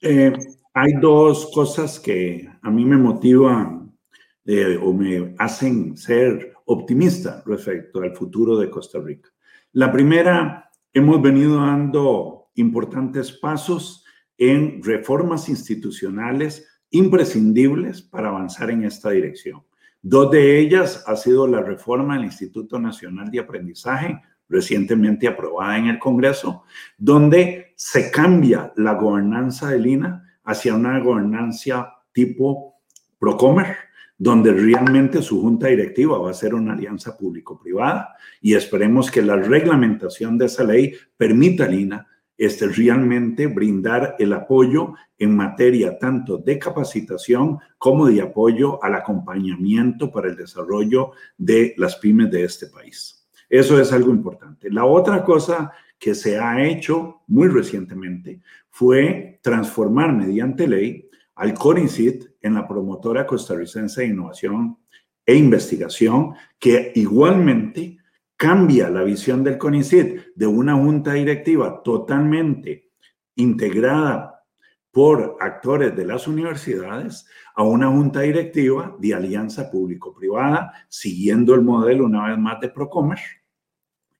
Eh, hay dos cosas que a mí me motivan eh, o me hacen ser optimista respecto al futuro de Costa Rica. La primera, hemos venido dando importantes pasos en reformas institucionales imprescindibles para avanzar en esta dirección. Dos de ellas ha sido la reforma del Instituto Nacional de Aprendizaje, recientemente aprobada en el Congreso, donde se cambia la gobernanza del INA hacia una gobernanza tipo Procomer, donde realmente su junta directiva va a ser una alianza público-privada y esperemos que la reglamentación de esa ley permita al INA este, realmente brindar el apoyo en materia tanto de capacitación como de apoyo al acompañamiento para el desarrollo de las pymes de este país. Eso es algo importante. La otra cosa que se ha hecho muy recientemente fue transformar mediante ley al CONICIT en la promotora costarricense de innovación e investigación, que igualmente cambia la visión del CONICIT de una junta directiva totalmente integrada por actores de las universidades a una junta directiva de alianza público-privada, siguiendo el modelo una vez más de Procomer,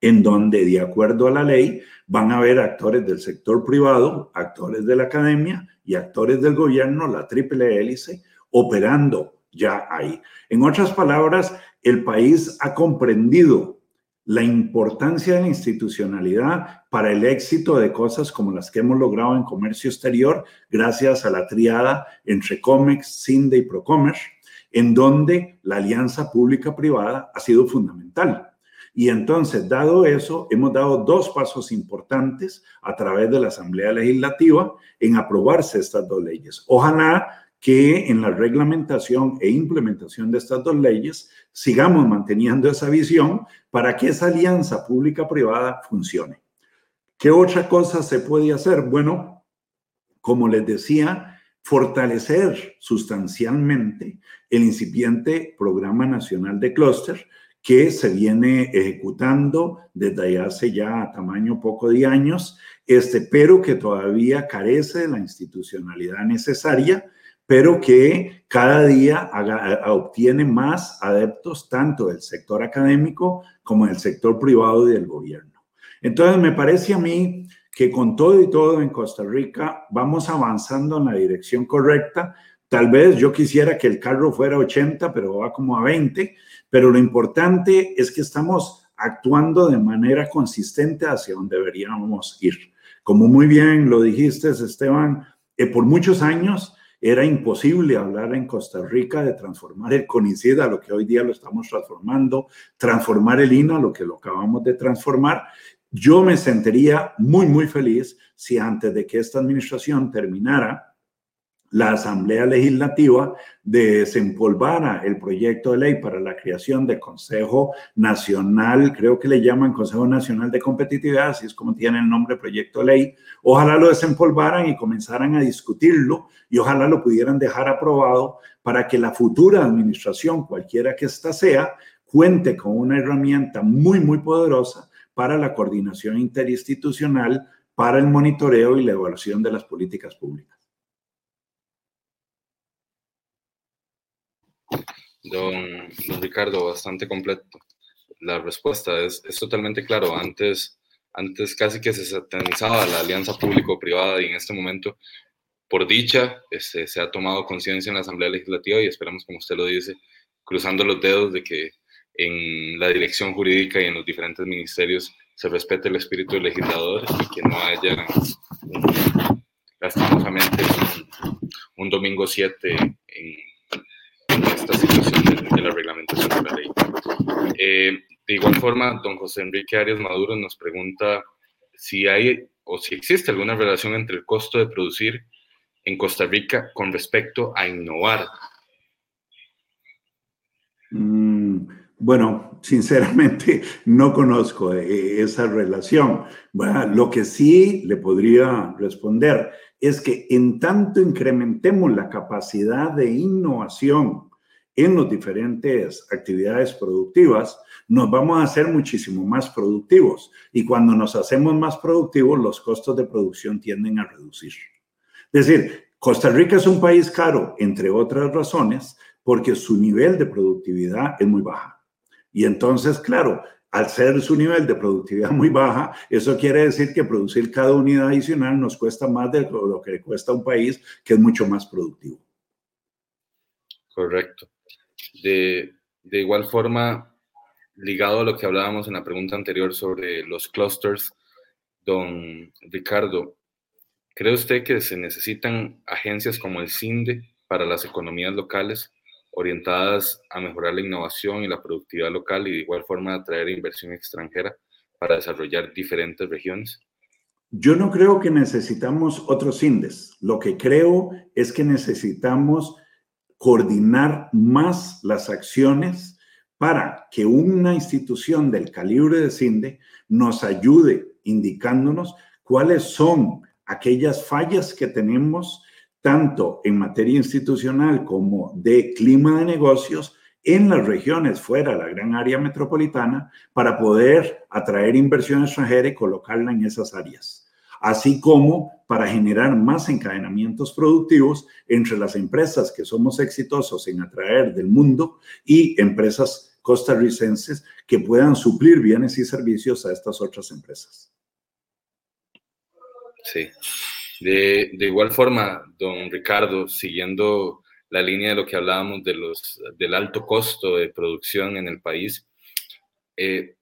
en donde de acuerdo a la ley van a haber actores del sector privado, actores de la academia y actores del gobierno, la triple hélice, operando ya ahí. En otras palabras, el país ha comprendido la importancia de la institucionalidad para el éxito de cosas como las que hemos logrado en comercio exterior, gracias a la triada entre COMEX, CINDE y Procomer, en donde la alianza pública-privada ha sido fundamental. Y entonces, dado eso, hemos dado dos pasos importantes a través de la Asamblea Legislativa en aprobarse estas dos leyes. Ojalá que en la reglamentación e implementación de estas dos leyes sigamos manteniendo esa visión para que esa alianza pública-privada funcione. ¿Qué otra cosa se puede hacer? Bueno, como les decía, fortalecer sustancialmente el incipiente Programa Nacional de Clúster, que se viene ejecutando desde hace ya tamaño poco de años, este, pero que todavía carece de la institucionalidad necesaria, pero que cada día obtiene más adeptos tanto del sector académico como del sector privado y del gobierno. Entonces, me parece a mí que con todo y todo en Costa Rica vamos avanzando en la dirección correcta. Tal vez yo quisiera que el carro fuera 80, pero va como a 20, pero lo importante es que estamos actuando de manera consistente hacia donde deberíamos ir. Como muy bien lo dijiste, Esteban, eh, por muchos años era imposible hablar en Costa Rica de transformar el CONICID a lo que hoy día lo estamos transformando, transformar el INA a lo que lo acabamos de transformar. Yo me sentiría muy, muy feliz si antes de que esta administración terminara, la Asamblea Legislativa desempolvara el proyecto de ley para la creación del Consejo Nacional, creo que le llaman Consejo Nacional de Competitividad, así es como tiene el nombre proyecto de ley. Ojalá lo desempolvaran y comenzaran a discutirlo y ojalá lo pudieran dejar aprobado para que la futura administración, cualquiera que ésta sea, cuente con una herramienta muy, muy poderosa para la coordinación interinstitucional, para el monitoreo y la evaluación de las políticas públicas. Don, Ricardo, bastante completo. La respuesta es, es, totalmente claro. Antes, antes casi que se satanizaba la alianza público-privada y en este momento, por dicha, este, se ha tomado conciencia en la Asamblea Legislativa y esperamos, como usted lo dice, cruzando los dedos de que en la dirección jurídica y en los diferentes ministerios se respete el espíritu del legislador y que no haya, lastimosamente, un, domingo 7 en esta situación de, la reglamentación de la ley. Eh, de igual forma, don José Enrique Arias Maduro nos pregunta si hay o si existe alguna relación entre el costo de producir en Costa Rica con respecto a innovar. Mm, bueno, sinceramente no conozco eh, esa relación. lo que sí le podría responder es que en tanto incrementemos la capacidad de innovación en las diferentes actividades productivas, nos vamos a hacer muchísimo más productivos. Y cuando nos hacemos más productivos, los costos de producción tienden a reducir. Es decir, Costa Rica es un país caro, entre otras razones, porque su nivel de productividad es muy baja. Y entonces, claro, al ser su nivel de productividad muy baja, eso quiere decir que producir cada unidad adicional nos cuesta más de lo que cuesta un país que es mucho más productivo. Correcto. De, de igual forma, ligado a lo que hablábamos en la pregunta anterior sobre los clusters, don Ricardo, ¿cree usted que se necesitan agencias como el CINDE para las economías locales orientadas a mejorar la innovación y la productividad local y de igual forma atraer inversión extranjera para desarrollar diferentes regiones? Yo no creo que necesitamos otros INDES. Lo que creo es que necesitamos coordinar más las acciones para que una institución del calibre de CINDE nos ayude indicándonos cuáles son aquellas fallas que tenemos tanto en materia institucional como de clima de negocios en las regiones fuera de la gran área metropolitana para poder atraer inversión extranjera y colocarla en esas áreas, así como para generar más encadenamientos productivos entre las empresas que somos exitosos en atraer del mundo y empresas costarricenses que puedan suplir bienes y servicios a estas otras empresas. Sí. De, igual forma, don Ricardo, siguiendo la línea de lo que hablábamos de los, del alto costo de producción en el país, eh,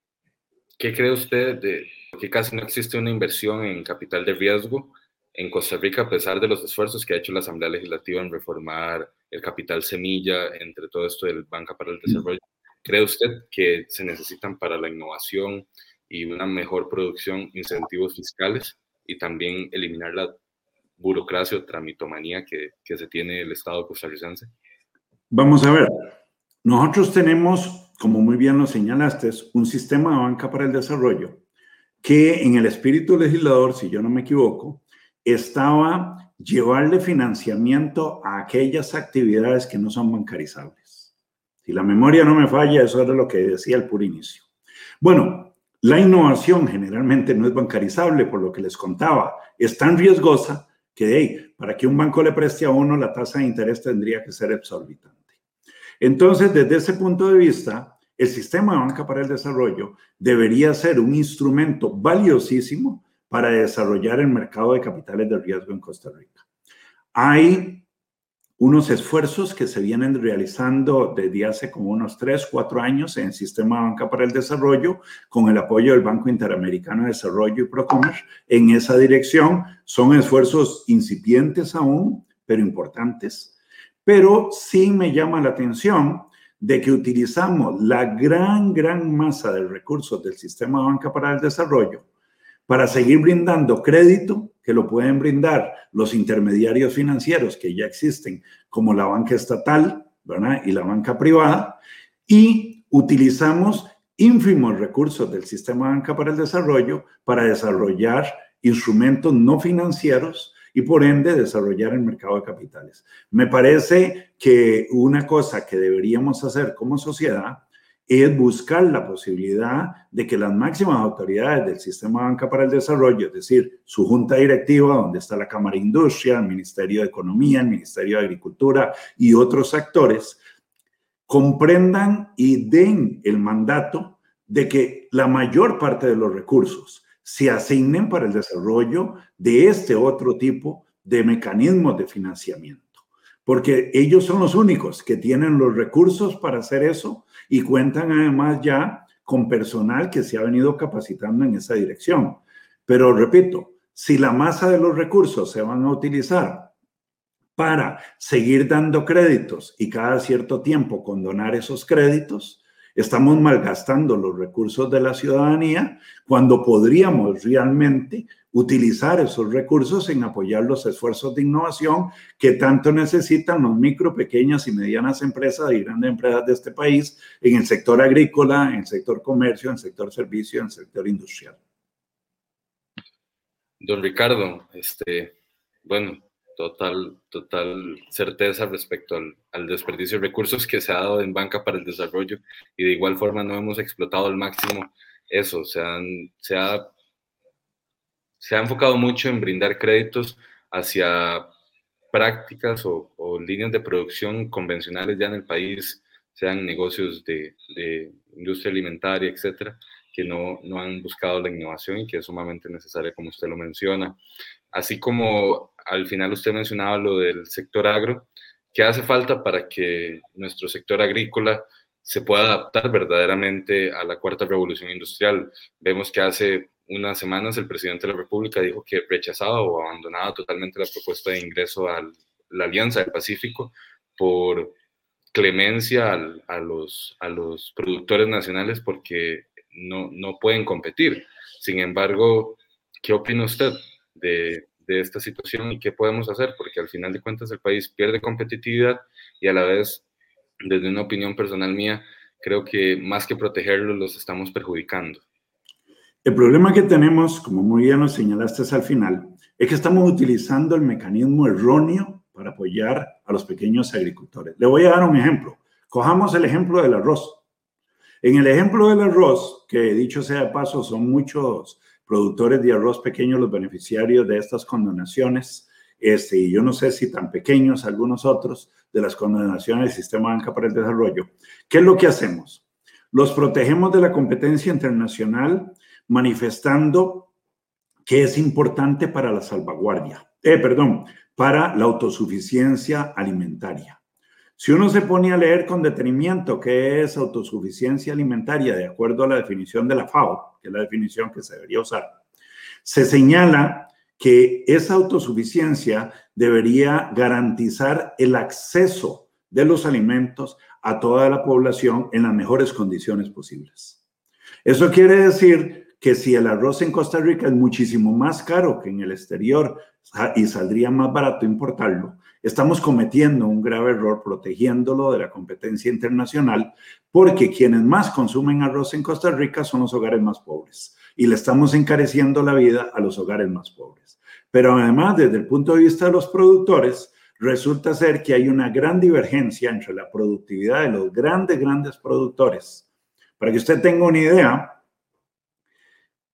¿qué cree usted de que casi no existe una inversión en capital de riesgo en Costa Rica, a pesar de los esfuerzos que ha hecho la Asamblea Legislativa en reformar el capital semilla, entre todo esto del Banca para el Desarrollo, ¿cree usted que se necesitan para la innovación y una mejor producción incentivos fiscales y también eliminar la burocracia o tramitomanía que, que se tiene el Estado costarricense? Vamos a ver, nosotros tenemos, como muy bien lo señalaste, un sistema de banca para el desarrollo que en el espíritu legislador, si yo no me equivoco, estaba llevarle financiamiento a aquellas actividades que no son bancarizables. Si la memoria no me falla, eso era lo que decía el puro inicio. Bueno, la innovación generalmente no es bancarizable, por lo que les contaba. Es tan riesgosa que para que un banco le preste a uno, la tasa de interés tendría que ser exorbitante. Entonces, desde ese punto de vista, el sistema de banca para el desarrollo debería ser un instrumento valiosísimo para desarrollar el mercado de capitales de riesgo en Costa Rica. Hay unos esfuerzos que se vienen realizando desde hace como unos tres, cuatro años en el sistema de banca para el desarrollo con el apoyo del Banco Interamericano de Desarrollo y Procomer en esa dirección. Son esfuerzos incipientes aún, pero importantes. Pero sí me llama la atención de que utilizamos la gran, gran masa de recursos del sistema de banca para el desarrollo para seguir brindando crédito que lo pueden brindar los intermediarios financieros que ya existen, como la banca estatal ¿verdad? y la banca privada, y utilizamos ínfimos recursos del sistema de banca para el desarrollo para desarrollar instrumentos no financieros y por ende desarrollar el mercado de capitales. Me parece que una cosa que deberíamos hacer como sociedad es buscar la posibilidad de que las máximas autoridades del Sistema Banca para el Desarrollo, es decir, su junta directiva, donde está la Cámara de Industria, el Ministerio de Economía, el Ministerio de Agricultura y otros actores, comprendan y den el mandato de que la mayor parte de los recursos se asignen para el desarrollo de este otro tipo de mecanismos de financiamiento porque ellos son los únicos que tienen los recursos para hacer eso y cuentan además ya con personal que se ha venido capacitando en esa dirección. Pero repito, si la masa de los recursos se van a utilizar para seguir dando créditos y cada cierto tiempo condonar esos créditos, estamos malgastando los recursos de la ciudadanía cuando podríamos realmente utilizar esos recursos en apoyar los esfuerzos de innovación que tanto necesitan los micro, pequeñas y medianas empresas y grandes empresas de este país en el sector agrícola, en el sector comercio, en el sector servicio, en el sector industrial. Don Ricardo, este, bueno, total, total certeza respecto al, desperdicio de recursos que se ha dado en banca para el desarrollo y de igual forma no hemos explotado al máximo eso, se, han, ha se ha enfocado mucho en brindar créditos hacia prácticas o, líneas de producción convencionales ya en el país, sean negocios de, industria alimentaria, etcétera, que no, no, han buscado la innovación y que es sumamente necesaria, como usted lo menciona. Así como al final usted mencionaba lo del sector agro, ¿qué hace falta para que nuestro sector agrícola se pueda adaptar verdaderamente a la cuarta revolución industrial? Vemos que hace unas semanas el presidente de la República dijo que rechazaba o abandonaba totalmente la propuesta de ingreso a la Alianza del Pacífico por clemencia a, los, a los productores nacionales porque no, no pueden competir. Sin embargo, ¿qué opina usted de, de esta situación y qué podemos hacer? Porque al final de cuentas el país pierde competitividad y a la vez, desde una opinión personal mía, creo que más que protegerlos los estamos perjudicando. El problema que tenemos, como muy bien nos señalaste al final, es que estamos utilizando el mecanismo erróneo para apoyar a los pequeños agricultores. Le voy a dar un ejemplo. Cojamos el ejemplo del arroz. En el ejemplo del arroz, que dicho sea de paso, son muchos productores de arroz pequeños los beneficiarios de estas condonaciones, este, y yo no sé si tan pequeños algunos otros de las condonaciones del Sistema Banca para el Desarrollo. ¿Qué es lo que hacemos? Los protegemos de la competencia internacional manifestando que es importante para la salvaguardia, eh, perdón, para la autosuficiencia alimentaria. Si uno se pone a leer con detenimiento qué es autosuficiencia alimentaria de acuerdo a la definición de la FAO, que la definición que se debería usar, se señala que esa autosuficiencia debería garantizar el acceso de los alimentos a toda la población en las mejores condiciones posibles. Eso quiere decir que si el arroz en Costa Rica es muchísimo más caro que en el exterior y saldría más barato importarlo, estamos cometiendo un grave error protegiéndolo de la competencia internacional porque quienes más consumen arroz en Costa Rica son los hogares más pobres y le estamos encareciendo la vida a los hogares más pobres. Pero además, desde el punto de vista de los productores, resulta ser que hay una gran divergencia entre la productividad de los grandes, grandes productores. Para que usted tenga una idea,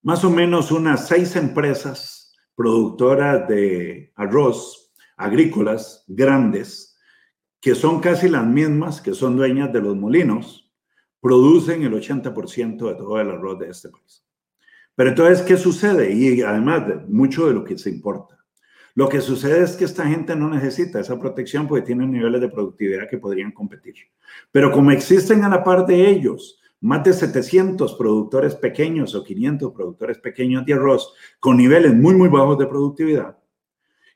más o menos unas seis empresas productoras de arroz agrícolas grandes, que son casi las mismas que son dueñas de los molinos, producen el 80% de todo el arroz de este país. Pero entonces, ¿qué sucede? Y además, de mucho de lo que se importa. Lo que sucede es que esta gente no necesita esa protección porque tienen niveles de productividad que podrían competir. Pero como existen a la par de ellos más de 700 productores pequeños o 500 productores pequeños de arroz con niveles muy, muy bajos de productividad,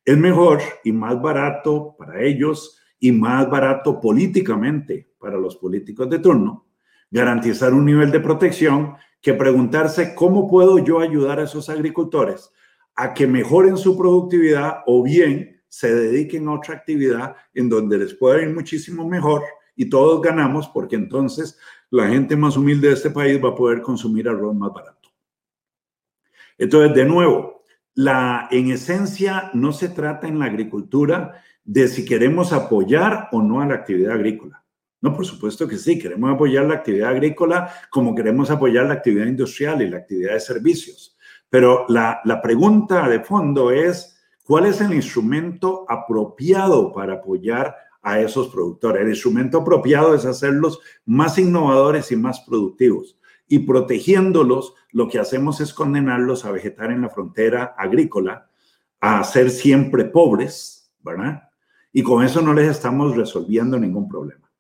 es mejor y más barato para ellos y más barato políticamente para los políticos de turno garantizar un nivel de protección que preguntarse cómo puedo yo ayudar a esos agricultores a que mejoren su productividad o bien se dediquen a otra actividad en donde les pueda ir muchísimo mejor y todos ganamos porque entonces la gente más humilde de este país va a poder consumir arroz más barato. Entonces, de nuevo, la, en esencia no se trata en la agricultura de si queremos apoyar o no a la actividad agrícola. No, por supuesto que sí, queremos apoyar la actividad agrícola como queremos apoyar la actividad industrial y la actividad de servicios. Pero la, pregunta de fondo es, ¿cuál es el instrumento apropiado para apoyar a esos productores? El instrumento apropiado es hacerlos más innovadores y más productivos. Y protegiéndolos, lo que hacemos es condenarlos a vegetar en la frontera agrícola, a ser siempre pobres, ¿verdad? Y con eso no les estamos resolviendo ningún problema.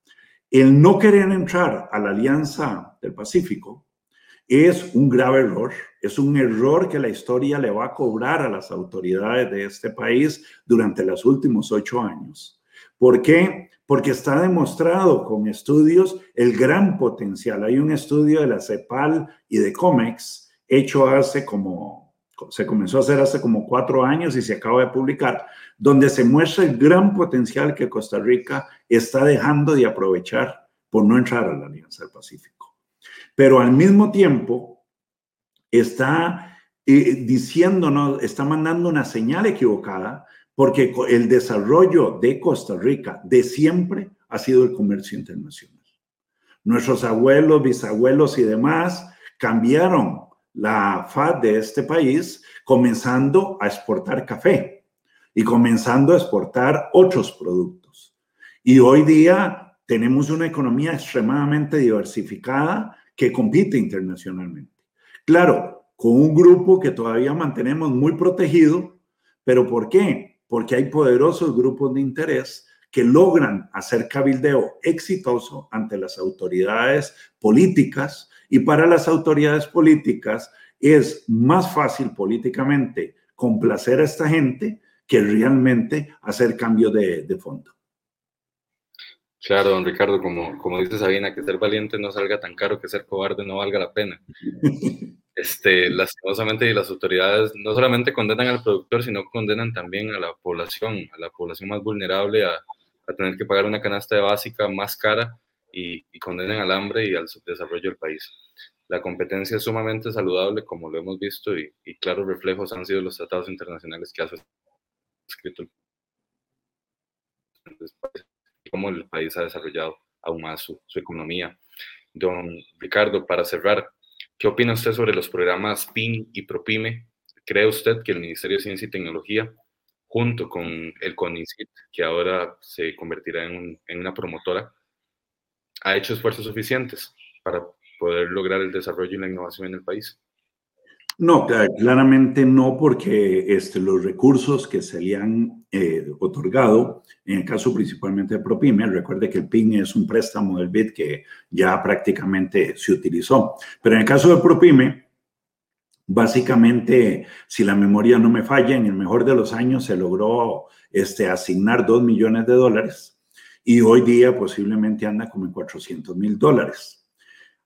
El no querer entrar a la Alianza del Pacífico es un grave error, es un error que la historia le va a cobrar a las autoridades de este país durante los últimos ocho años. ¿Por qué? Porque está demostrado con estudios el gran potencial. Hay un estudio de la CEPAL y de COMEX hecho hace como, se comenzó a hacer hace como cuatro años y se acaba de publicar, donde se muestra el gran potencial que Costa Rica está dejando de aprovechar por no entrar a la Alianza del Pacífico pero al mismo tiempo está eh, diciéndonos, está mandando una señal equivocada porque el desarrollo de Costa Rica de siempre ha sido el comercio internacional. Nuestros abuelos, bisabuelos y demás cambiaron la faz de este país comenzando a exportar café y comenzando a exportar otros productos. Y hoy día tenemos una economía extremadamente diversificada que compite internacionalmente. Claro, con un grupo que todavía mantenemos muy protegido, pero ¿por qué? Porque hay poderosos grupos de interés que logran hacer cabildeo exitoso ante las autoridades políticas y para las autoridades políticas es más fácil políticamente complacer a esta gente que realmente hacer cambio de, de fondo. Claro, don Ricardo, como, como dice Sabina, que ser valiente no salga tan caro que ser cobarde no valga la pena. Este, lastimosamente, las autoridades no solamente condenan al productor, sino condenan también a la población, a la población más vulnerable a, a tener que pagar una canasta básica más cara y, y, condenan al hambre y al subdesarrollo del país. La competencia es sumamente saludable, como lo hemos visto, y, y claros reflejos han sido los tratados internacionales que ha escrito el cómo el país ha desarrollado aún más su, economía. Don Ricardo, para cerrar, ¿qué opina usted sobre los programas PIN y ProPyme? ¿Cree usted que el Ministerio de Ciencia y Tecnología, junto con el CONICIT, que ahora se convertirá en, en una promotora, ha hecho esfuerzos suficientes para poder lograr el desarrollo y la innovación en el país? No, claramente no, porque este, los recursos que se le han eh, otorgado, en el caso principalmente de ProPyme, recuerde que el PIN es un préstamo del BID que ya prácticamente se utilizó, pero en el caso de ProPyme, Básicamente, si la memoria no me falla, en el mejor de los años se logró este, asignar 2 millones de dólares y hoy día posiblemente anda como en 400 mil dólares.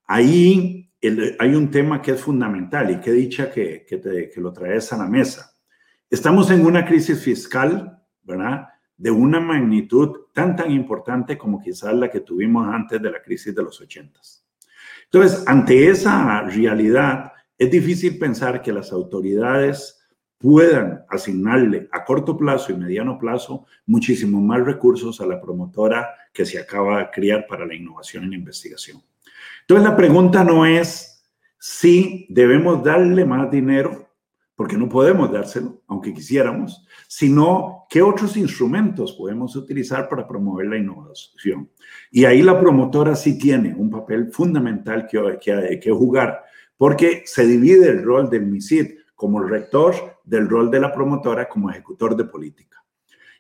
Ahí hay un tema que es fundamental y que dicha que, que, que lo traes a la mesa. Estamos en una crisis fiscal, ¿verdad? De una magnitud tan, tan importante como quizás la que tuvimos antes de la crisis de los 80. Entonces, ante esa realidad, es difícil pensar que las autoridades puedan asignarle a corto plazo y mediano plazo muchísimo más recursos a la promotora que se acaba de crear para la innovación y la investigación. Entonces la pregunta no es si debemos darle más dinero, porque no podemos dárselo, aunque quisiéramos, sino qué otros instrumentos podemos utilizar para promover la innovación. Y ahí la promotora sí tiene un papel fundamental que, que, que jugar porque se divide el rol del MISID como rector del rol de la promotora como ejecutor de política.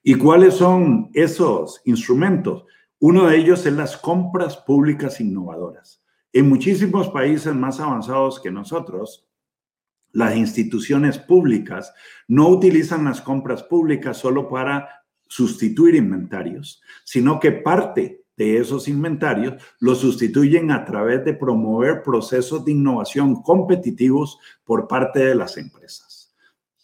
¿Y cuáles son esos instrumentos? Uno de ellos es las compras públicas innovadoras. En muchísimos países más avanzados que nosotros, las instituciones públicas no utilizan las compras públicas solo para sustituir inventarios, sino que parte de esos inventarios lo sustituyen a través de promover procesos de innovación competitivos por parte de las empresas.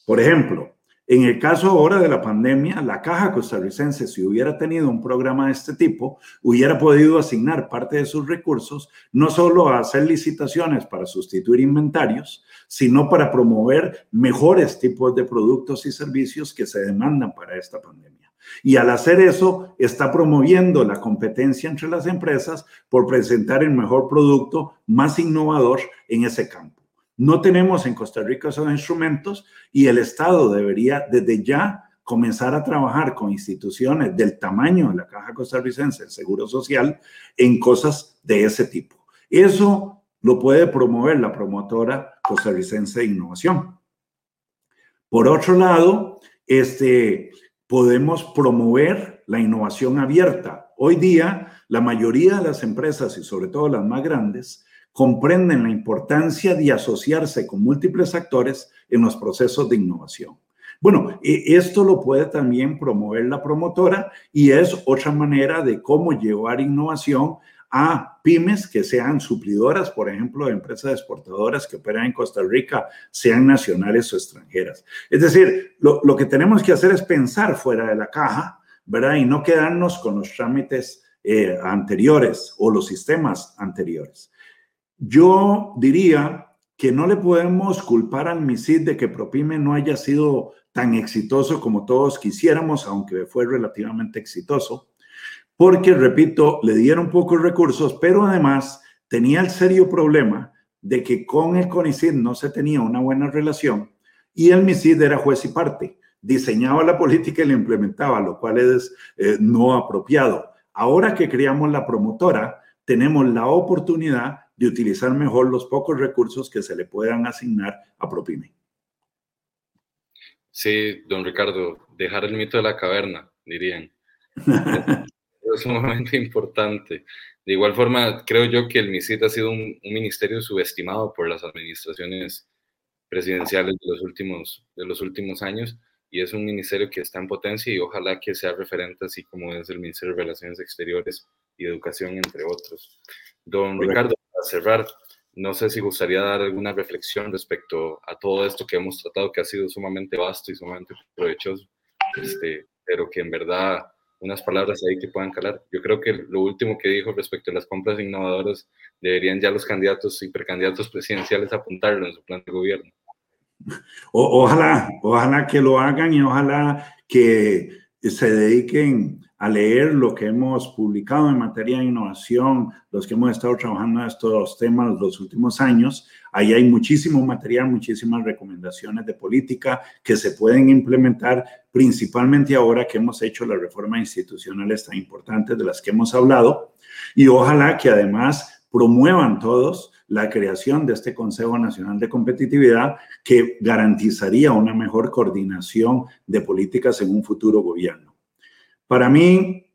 Por ejemplo, en el caso ahora de la pandemia, la Caja Costarricense, si hubiera tenido un programa de este tipo, hubiera podido asignar parte de sus recursos no solo a hacer licitaciones para sustituir inventarios, sino para promover mejores tipos de productos y servicios que se demandan para esta pandemia. Y al hacer eso, está promoviendo la competencia entre las empresas por presentar el mejor producto más innovador en ese campo. No tenemos en Costa Rica esos instrumentos y el Estado debería desde ya comenzar a trabajar con instituciones del tamaño de la Caja Costarricense del Seguro Social en cosas de ese tipo. Eso lo puede promover la promotora costarricense de innovación. Por otro lado, este, podemos promover la innovación abierta. Hoy día, la mayoría de las empresas y sobre todo las más grandes comprenden la importancia de asociarse con múltiples actores en los procesos de innovación. Bueno, e, esto lo puede también promover la promotora y es otra manera de cómo llevar innovación a pymes que sean suplidoras, por ejemplo, de empresas exportadoras que operan en Costa Rica, sean nacionales o extranjeras. Es decir, lo, lo, que tenemos que hacer es pensar fuera de la caja, ¿verdad? Y no quedarnos con los trámites eh, anteriores o los sistemas anteriores. Yo diría que no le podemos culpar al MISID de que Propime no haya sido tan exitoso como todos quisiéramos, aunque fue relativamente exitoso porque, repito, le dieron pocos recursos, pero además tenía el serio problema de que con el CONICID no se tenía una buena relación y el MISID era juez y parte, diseñaba la política y la implementaba, lo cual es eh, no apropiado. Ahora que creamos la promotora, tenemos la oportunidad de utilizar mejor los pocos recursos que se le puedan asignar a Propime. Sí, don Ricardo, dejar el mito de la caverna, dirían. es sumamente importante. De igual forma, creo yo que el MISIT ha sido un, ministerio subestimado por las administraciones presidenciales de los, últimos, de los últimos años y es un ministerio que está en potencia y ojalá que sea referente así como es el Ministerio de Relaciones Exteriores y Educación, entre otros. Don Ricardo, para cerrar, no sé si gustaría dar alguna reflexión respecto a todo esto que hemos tratado, que ha sido sumamente vasto y sumamente provechoso, este, pero que en verdad unas palabras ahí que puedan calar. Yo creo que lo último que dijo respecto a las compras innovadoras deberían ya los candidatos y precandidatos presidenciales apuntarlo en su plan de gobierno. ojalá, ojalá que lo hagan y ojalá que se dediquen a leer lo que hemos publicado en materia de innovación, los que hemos estado trabajando en estos temas los últimos años. Ahí hay muchísimo material, muchísimas recomendaciones de política que se pueden implementar, principalmente ahora que hemos hecho las reformas institucionales tan importantes de las que hemos hablado. Y ojalá que además promuevan todos la creación de este Consejo Nacional de Competitividad que garantizaría una mejor coordinación de políticas en un futuro gobierno. Para mí,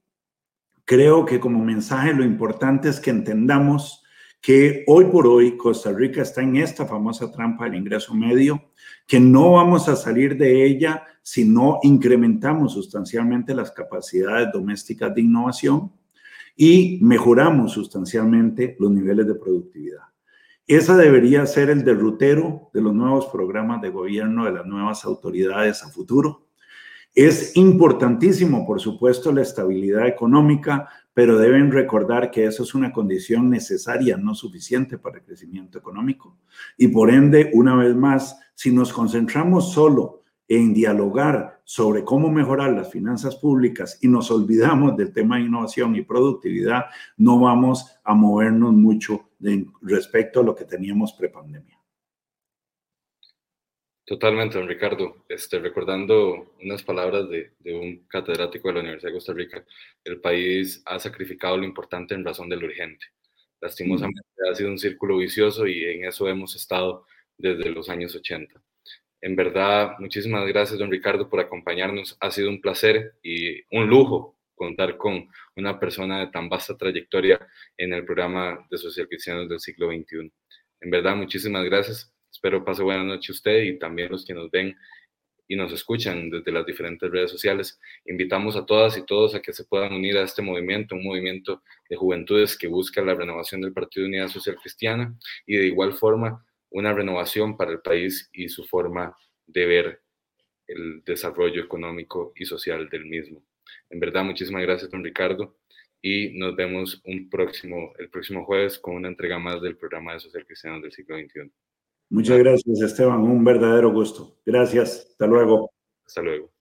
creo que como mensaje lo importante es que entendamos que hoy por hoy Costa Rica está en esta famosa trampa del ingreso medio, que no vamos a salir de ella si no incrementamos sustancialmente las capacidades domésticas de innovación y mejoramos sustancialmente los niveles de productividad. Esa debería ser el derrotero de los nuevos programas de gobierno de las nuevas autoridades a futuro. Es importantísimo, por supuesto, la estabilidad económica, pero deben recordar que eso es una condición necesaria, no suficiente para el crecimiento económico. Y por ende, una vez más, si nos concentramos solo en dialogar sobre cómo mejorar las finanzas públicas y nos olvidamos del tema de innovación y productividad, no vamos a movernos mucho respecto a lo que teníamos prepandemia. Totalmente, don Ricardo. Este, recordando unas palabras de, de, un catedrático de la Universidad de Costa Rica, el país ha sacrificado lo importante en razón de lo urgente. Lastimosamente ha sido un círculo vicioso y en eso hemos estado desde los años 80. En verdad, muchísimas gracias, don Ricardo, por acompañarnos. Ha sido un placer y un lujo contar con una persona de tan vasta trayectoria en el programa de Social Cristianos del siglo XXI. En verdad, muchísimas gracias. Espero pase buena noche usted y también los que nos ven y nos escuchan desde las diferentes redes sociales. Invitamos a todas y todos a que se puedan unir a este movimiento, un movimiento de juventudes que busca la renovación del Partido de Unidad Social Cristiana y de igual forma una renovación para el país y su forma de ver el desarrollo económico y social del mismo. En verdad, muchísimas gracias, don Ricardo, y nos vemos un próximo, el próximo jueves con una entrega más del programa de Social Cristiano del siglo XXI. Muchas gracias, Esteban. Un verdadero gusto. Gracias. Hasta luego. Hasta luego.